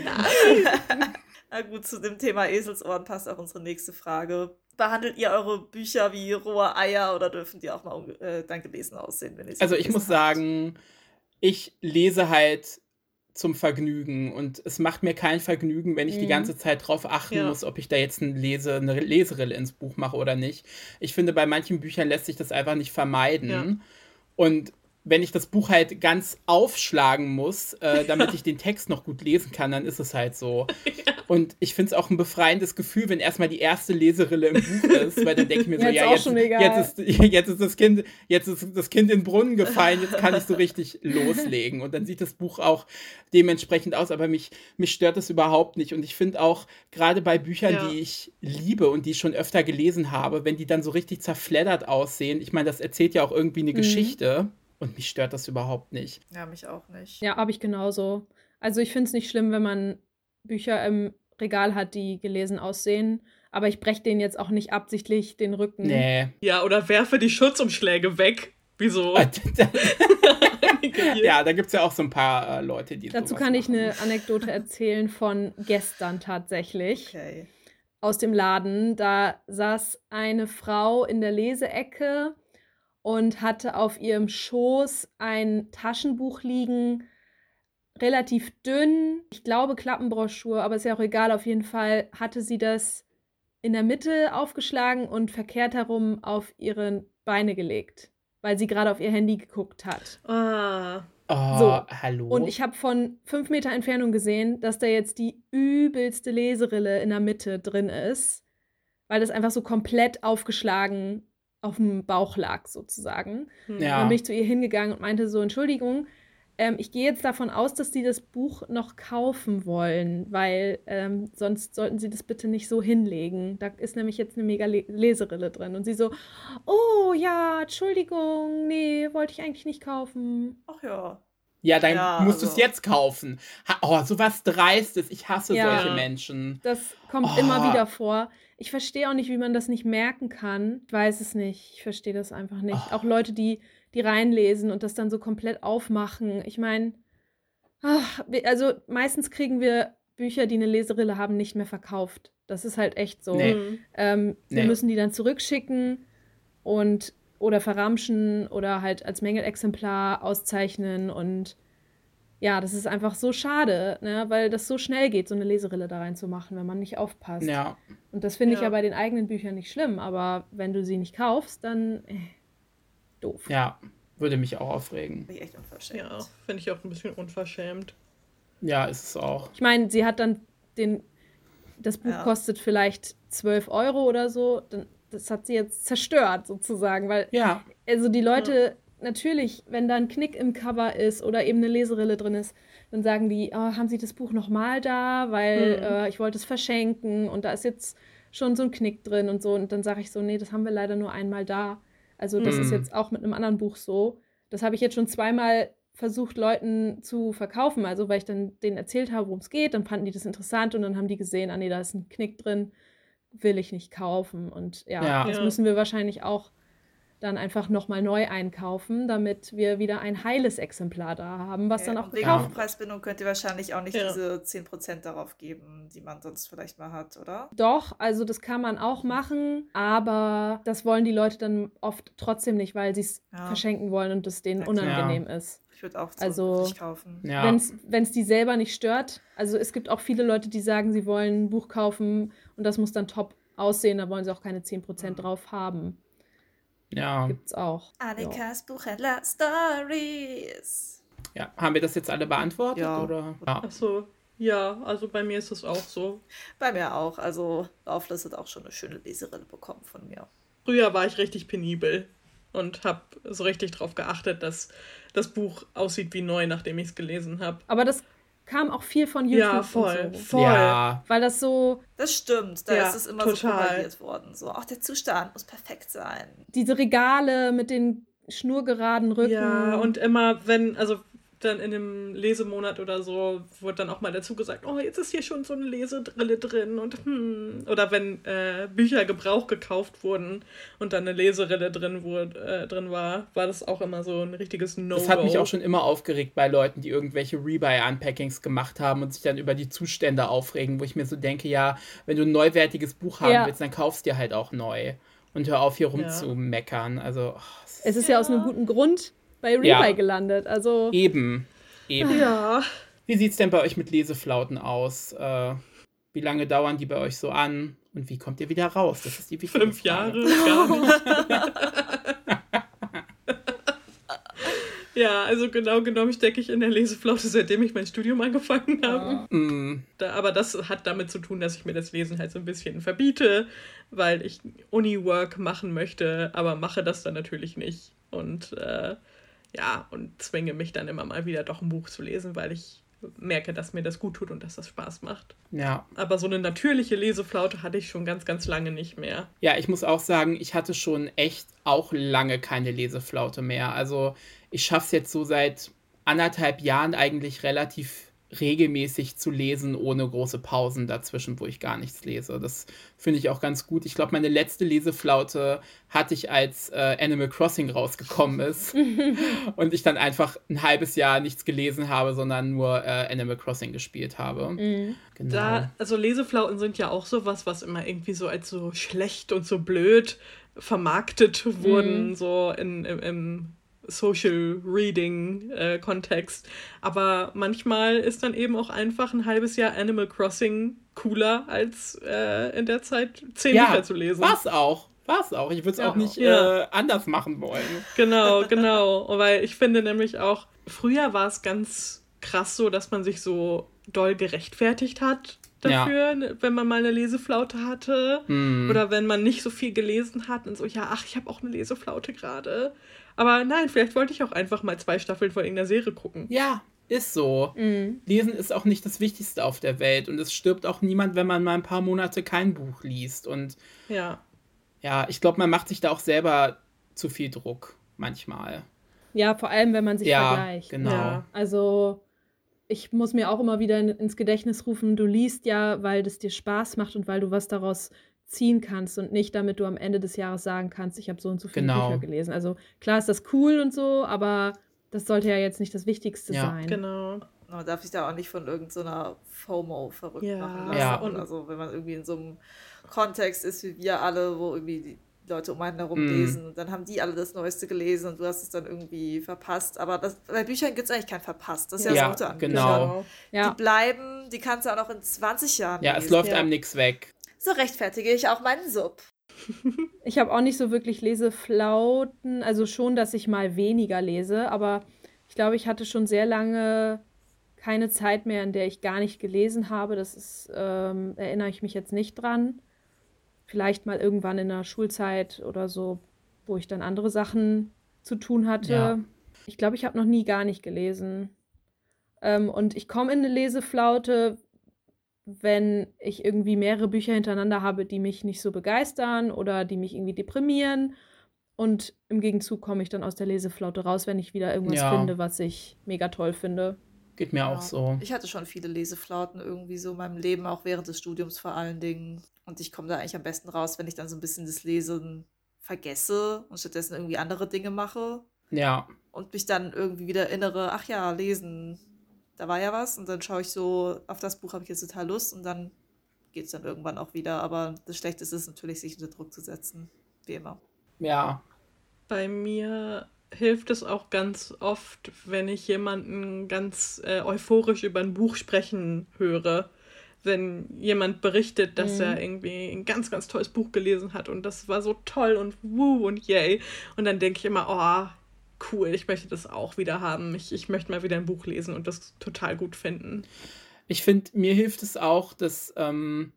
Nein. *laughs* Na gut, zu dem Thema Eselsohren passt auch unsere nächste Frage behandelt ihr eure Bücher wie rohe Eier oder dürfen die auch mal äh, dann gelesen aussehen, wenn ihr sie Also ich muss habt? sagen, ich lese halt zum Vergnügen und es macht mir kein Vergnügen, wenn ich mhm. die ganze Zeit darauf achten ja. muss, ob ich da jetzt ein Lese, eine Leserille ins Buch mache oder nicht. Ich finde, bei manchen Büchern lässt sich das einfach nicht vermeiden. Ja. Und wenn ich das Buch halt ganz aufschlagen muss, äh, damit ich den Text noch gut lesen kann, dann ist es halt so. *laughs* Ja. Und ich finde es auch ein befreiendes Gefühl, wenn erstmal die erste Leserille im Buch ist, weil dann denke ich mir so, ja, jetzt, jetzt, ist, *laughs* jetzt, ist, das kind, jetzt ist das Kind in den Brunnen gefallen, jetzt kann ich so richtig *laughs* loslegen. Und dann sieht das Buch auch dementsprechend aus, aber mich, mich stört das überhaupt nicht. Und ich finde auch, gerade bei Büchern, ja. die ich liebe und die ich schon öfter gelesen habe, wenn die dann so richtig zerfleddert aussehen, ich meine, das erzählt ja auch irgendwie eine mhm. Geschichte und mich stört das überhaupt nicht. Ja, mich auch nicht. Ja, habe ich genauso. Also ich finde es nicht schlimm, wenn man Bücher im Regal hat, die gelesen aussehen. Aber ich breche denen jetzt auch nicht absichtlich den Rücken. Nee. Ja, oder werfe die Schutzumschläge weg. Wieso? *laughs* ja, da gibt es ja auch so ein paar äh, Leute, die. Dazu kann ich eine Anekdote erzählen von gestern tatsächlich. Okay. Aus dem Laden. Da saß eine Frau in der Leseecke und hatte auf ihrem Schoß ein Taschenbuch liegen, relativ dünn, ich glaube Klappenbroschur, aber ist ja auch egal, auf jeden Fall hatte sie das in der Mitte aufgeschlagen und verkehrt herum auf ihre Beine gelegt, weil sie gerade auf ihr Handy geguckt hat. Ah. Oh, so. hallo. Und ich habe von fünf Meter Entfernung gesehen, dass da jetzt die übelste Leserille in der Mitte drin ist, weil das einfach so komplett aufgeschlagen auf dem Bauch lag, sozusagen. Hm. Ja. dann bin ich zu ihr hingegangen und meinte so, Entschuldigung, ähm, ich gehe jetzt davon aus, dass Sie das Buch noch kaufen wollen, weil ähm, sonst sollten Sie das bitte nicht so hinlegen. Da ist nämlich jetzt eine mega Le Leserille drin. Und sie so, oh ja, Entschuldigung, nee, wollte ich eigentlich nicht kaufen. Ach ja. Ja, dann ja, musst also. du es jetzt kaufen. Ha oh, sowas Dreistes. Ich hasse ja, solche Menschen. Das kommt oh. immer wieder vor. Ich verstehe auch nicht, wie man das nicht merken kann. Ich weiß es nicht. Ich verstehe das einfach nicht. Oh. Auch Leute, die, die reinlesen und das dann so komplett aufmachen. Ich meine, also meistens kriegen wir Bücher, die eine Leserille haben, nicht mehr verkauft. Das ist halt echt so. Nee. Ähm, nee. Wir müssen die dann zurückschicken und oder verramschen oder halt als Mängelexemplar auszeichnen und ja, das ist einfach so schade, ne? weil das so schnell geht, so eine Leserille da reinzumachen, wenn man nicht aufpasst. Ja. Und das finde ich ja bei den eigenen Büchern nicht schlimm, aber wenn du sie nicht kaufst, dann äh, doof. Ja, würde mich auch aufregen. Bin ich echt unverschämt. Ja, finde ich auch ein bisschen unverschämt. Ja, ist es auch. Ich meine, sie hat dann den, das Buch ja. kostet vielleicht 12 Euro oder so, dann, das hat sie jetzt zerstört sozusagen, weil ja. also die Leute ja natürlich, wenn da ein Knick im Cover ist oder eben eine Leserille drin ist, dann sagen die, oh, haben Sie das Buch nochmal da, weil mhm. äh, ich wollte es verschenken und da ist jetzt schon so ein Knick drin und so. Und dann sage ich so, nee, das haben wir leider nur einmal da. Also das mhm. ist jetzt auch mit einem anderen Buch so. Das habe ich jetzt schon zweimal versucht, Leuten zu verkaufen. Also weil ich dann denen erzählt habe, worum es geht, dann fanden die das interessant und dann haben die gesehen, ah nee, da ist ein Knick drin, will ich nicht kaufen. Und ja, ja. das müssen wir wahrscheinlich auch dann einfach nochmal neu einkaufen, damit wir wieder ein heiles Exemplar da haben, was okay. dann auch Wegen Aufpreisbindung könnt ihr wahrscheinlich auch nicht ja. diese 10% darauf geben, die man sonst vielleicht mal hat, oder? Doch, also das kann man auch machen, aber das wollen die Leute dann oft trotzdem nicht, weil sie es ja. verschenken wollen und es denen unangenehm ist. Ich würde auch also, nicht kaufen. Ja. Wenn es die selber nicht stört. Also es gibt auch viele Leute, die sagen, sie wollen ein Buch kaufen und das muss dann top aussehen, da wollen sie auch keine 10% mhm. drauf haben. Ja. Gibt's auch. Annikas ja. Buchhändler Stories. Ja, haben wir das jetzt alle beantwortet? Ja. Oder? ja. Ach so. Ja, also bei mir ist es auch so. Bei mir auch. Also Laufless hat auch schon eine schöne Leserille bekommen von mir. Früher war ich richtig penibel und habe so richtig darauf geachtet, dass das Buch aussieht wie neu, nachdem ich es gelesen habe. Aber das kam auch viel von YouTube. Ja, voll, so. voll. Ja. Weil das so. Das stimmt, da ja, ist es immer total. so propagiert worden. So, auch der Zustand muss perfekt sein. Diese Regale mit den schnurgeraden Rücken. Ja, und immer, wenn, also dann in einem Lesemonat oder so wurde dann auch mal dazu gesagt, oh, jetzt ist hier schon so eine Lesedrille drin und hm. Oder wenn äh, Bücher Gebrauch gekauft wurden und dann eine Leserille drin, wurde, äh, drin war, war das auch immer so ein richtiges No. Das hat mich auch schon immer aufgeregt bei Leuten, die irgendwelche Rebuy-Unpackings gemacht haben und sich dann über die Zustände aufregen, wo ich mir so denke, ja, wenn du ein neuwertiges Buch haben ja. willst, dann kaufst du dir halt auch neu. Und hör auf, hier rumzumeckern. Ja. Also, oh, es ist ja. ja aus einem guten Grund bei Rebuy ja. gelandet. Also eben, eben. Ja. Wie sieht es denn bei euch mit Leseflauten aus? Äh, wie lange dauern die bei euch so an? Und wie kommt ihr wieder raus? Das ist die wichtige Fünf Frage. Jahre, gar nicht. *laughs* Ja, also genau genommen stecke ich in der Leseflaute, seitdem ich mein Studium angefangen habe. Mm. Da, aber das hat damit zu tun, dass ich mir das Lesen halt so ein bisschen verbiete, weil ich Uni-Work machen möchte, aber mache das dann natürlich nicht. Und äh, ja, und zwinge mich dann immer mal wieder doch ein Buch zu lesen, weil ich merke, dass mir das gut tut und dass das Spaß macht. Ja. Aber so eine natürliche Leseflaute hatte ich schon ganz, ganz lange nicht mehr. Ja, ich muss auch sagen, ich hatte schon echt auch lange keine Leseflaute mehr. Also ich schaffe es jetzt so seit anderthalb Jahren eigentlich relativ regelmäßig zu lesen, ohne große Pausen dazwischen, wo ich gar nichts lese. Das finde ich auch ganz gut. Ich glaube, meine letzte Leseflaute hatte ich, als äh, Animal Crossing rausgekommen ist *laughs* und ich dann einfach ein halbes Jahr nichts gelesen habe, sondern nur äh, Animal Crossing gespielt habe. Mhm. Genau. Da, also Leseflauten sind ja auch sowas, was immer irgendwie so als so schlecht und so blöd vermarktet wurden, mhm. so in, im, im Social Reading äh, Kontext. Aber manchmal ist dann eben auch einfach ein halbes Jahr Animal Crossing cooler, als äh, in der Zeit zehn ja, Bücher zu lesen. Was auch. Was auch. Ich würde es ja, auch nicht ja. äh, anders machen wollen. Genau, *laughs* genau. Weil ich finde nämlich auch, früher war es ganz krass so, dass man sich so doll gerechtfertigt hat dafür, ja. wenn man mal eine Leseflaute hatte. Mm. Oder wenn man nicht so viel gelesen hat und so, ja, ach, ich habe auch eine Leseflaute gerade. Aber nein, vielleicht wollte ich auch einfach mal zwei Staffeln von irgendeiner Serie gucken. Ja, ist so. Mhm. Lesen ist auch nicht das Wichtigste auf der Welt und es stirbt auch niemand, wenn man mal ein paar Monate kein Buch liest. Und ja, ja ich glaube, man macht sich da auch selber zu viel Druck manchmal. Ja, vor allem, wenn man sich ja, vergleicht. Genau. Ja, also ich muss mir auch immer wieder ins Gedächtnis rufen, du liest ja, weil das dir Spaß macht und weil du was daraus ziehen kannst und nicht damit du am Ende des Jahres sagen kannst, ich habe so und so viele genau. Bücher gelesen. Also klar ist das cool und so, aber das sollte ja jetzt nicht das Wichtigste ja. sein. Genau. Man darf sich da auch nicht von irgendeiner so FOMO verrückt ja. machen lassen. Ja. Und also wenn man irgendwie in so einem Kontext ist wie wir alle, wo irgendwie die Leute um einen herum mm. lesen. dann haben die alle das Neueste gelesen und du hast es dann irgendwie verpasst. Aber das, bei Büchern gibt es eigentlich kein Verpasst. Das ist ja, ja das Gute an genau. Ja. Die bleiben, die kannst du auch noch in 20 Jahren Ja, lesen. es läuft ja. einem nichts weg. So rechtfertige ich auch meinen Sub. *laughs* Ich habe auch nicht so wirklich Leseflauten. Also schon, dass ich mal weniger lese, aber ich glaube, ich hatte schon sehr lange keine Zeit mehr, in der ich gar nicht gelesen habe. Das ist, ähm, erinnere ich mich jetzt nicht dran. Vielleicht mal irgendwann in der Schulzeit oder so, wo ich dann andere Sachen zu tun hatte. Ja. Ich glaube, ich habe noch nie gar nicht gelesen. Ähm, und ich komme in eine Leseflaute, wenn ich irgendwie mehrere Bücher hintereinander habe, die mich nicht so begeistern oder die mich irgendwie deprimieren. Und im Gegenzug komme ich dann aus der Leseflaute raus, wenn ich wieder irgendwas ja. finde, was ich mega toll finde. Geht mir ja. auch so. Ich hatte schon viele Leseflauten irgendwie so in meinem Leben, auch während des Studiums vor allen Dingen. Und ich komme da eigentlich am besten raus, wenn ich dann so ein bisschen das Lesen vergesse und stattdessen irgendwie andere Dinge mache. Ja. Und mich dann irgendwie wieder erinnere, ach ja, lesen, da war ja was. Und dann schaue ich so, auf das Buch habe ich jetzt total Lust und dann geht es dann irgendwann auch wieder. Aber das Schlechteste ist natürlich, sich unter Druck zu setzen. Wie immer. Ja. Bei mir hilft es auch ganz oft, wenn ich jemanden ganz äh, euphorisch über ein Buch sprechen höre. Wenn jemand berichtet, dass mhm. er irgendwie ein ganz, ganz tolles Buch gelesen hat und das war so toll und wuh und yay. Und dann denke ich immer, oh, cool, ich möchte das auch wieder haben. Ich, ich möchte mal wieder ein Buch lesen und das total gut finden. Ich finde, mir hilft es auch, dass ähm,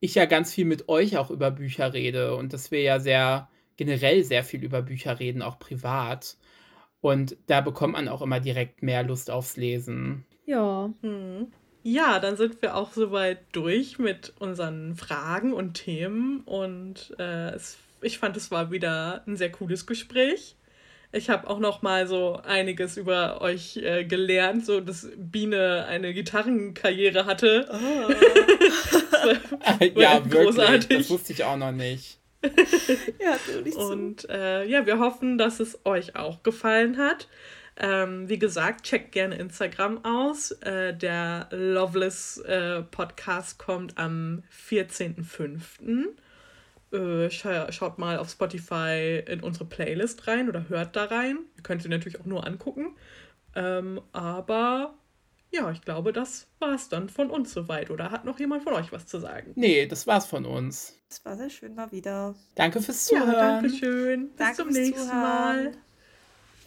ich ja ganz viel mit euch auch über Bücher rede und dass wir ja sehr generell sehr viel über Bücher reden, auch privat. Und da bekommt man auch immer direkt mehr Lust aufs Lesen. Ja. Hm. Ja, dann sind wir auch soweit durch mit unseren Fragen und Themen. Und äh, es, ich fand, es war wieder ein sehr cooles Gespräch. Ich habe auch noch mal so einiges über euch äh, gelernt, so dass Biene eine Gitarrenkarriere hatte. *laughs* Oh. ja, wirklich. Das wusste ich auch noch nicht. *laughs* ja, natürlich so. Und äh, ja, wir hoffen, dass es euch auch gefallen hat. Ähm, wie gesagt, checkt gerne Instagram aus. Äh, der Loveless äh, Podcast kommt am 14.05. Äh, scha schaut mal auf Spotify in unsere Playlist rein oder hört da rein. Ihr könnt sie natürlich auch nur angucken. Ähm, aber ja, ich glaube, das war's dann von uns soweit. Oder hat noch jemand von euch was zu sagen? Nee, das war's von uns. Es war sehr schön mal wieder. Danke fürs Zuhören. Ja, danke schön. Bis danke zum nächsten Zuhören. Mal.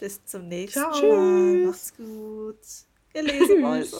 Bis zum nächsten Ciao. Mal. Macht's gut. Ihr Lesemäuse.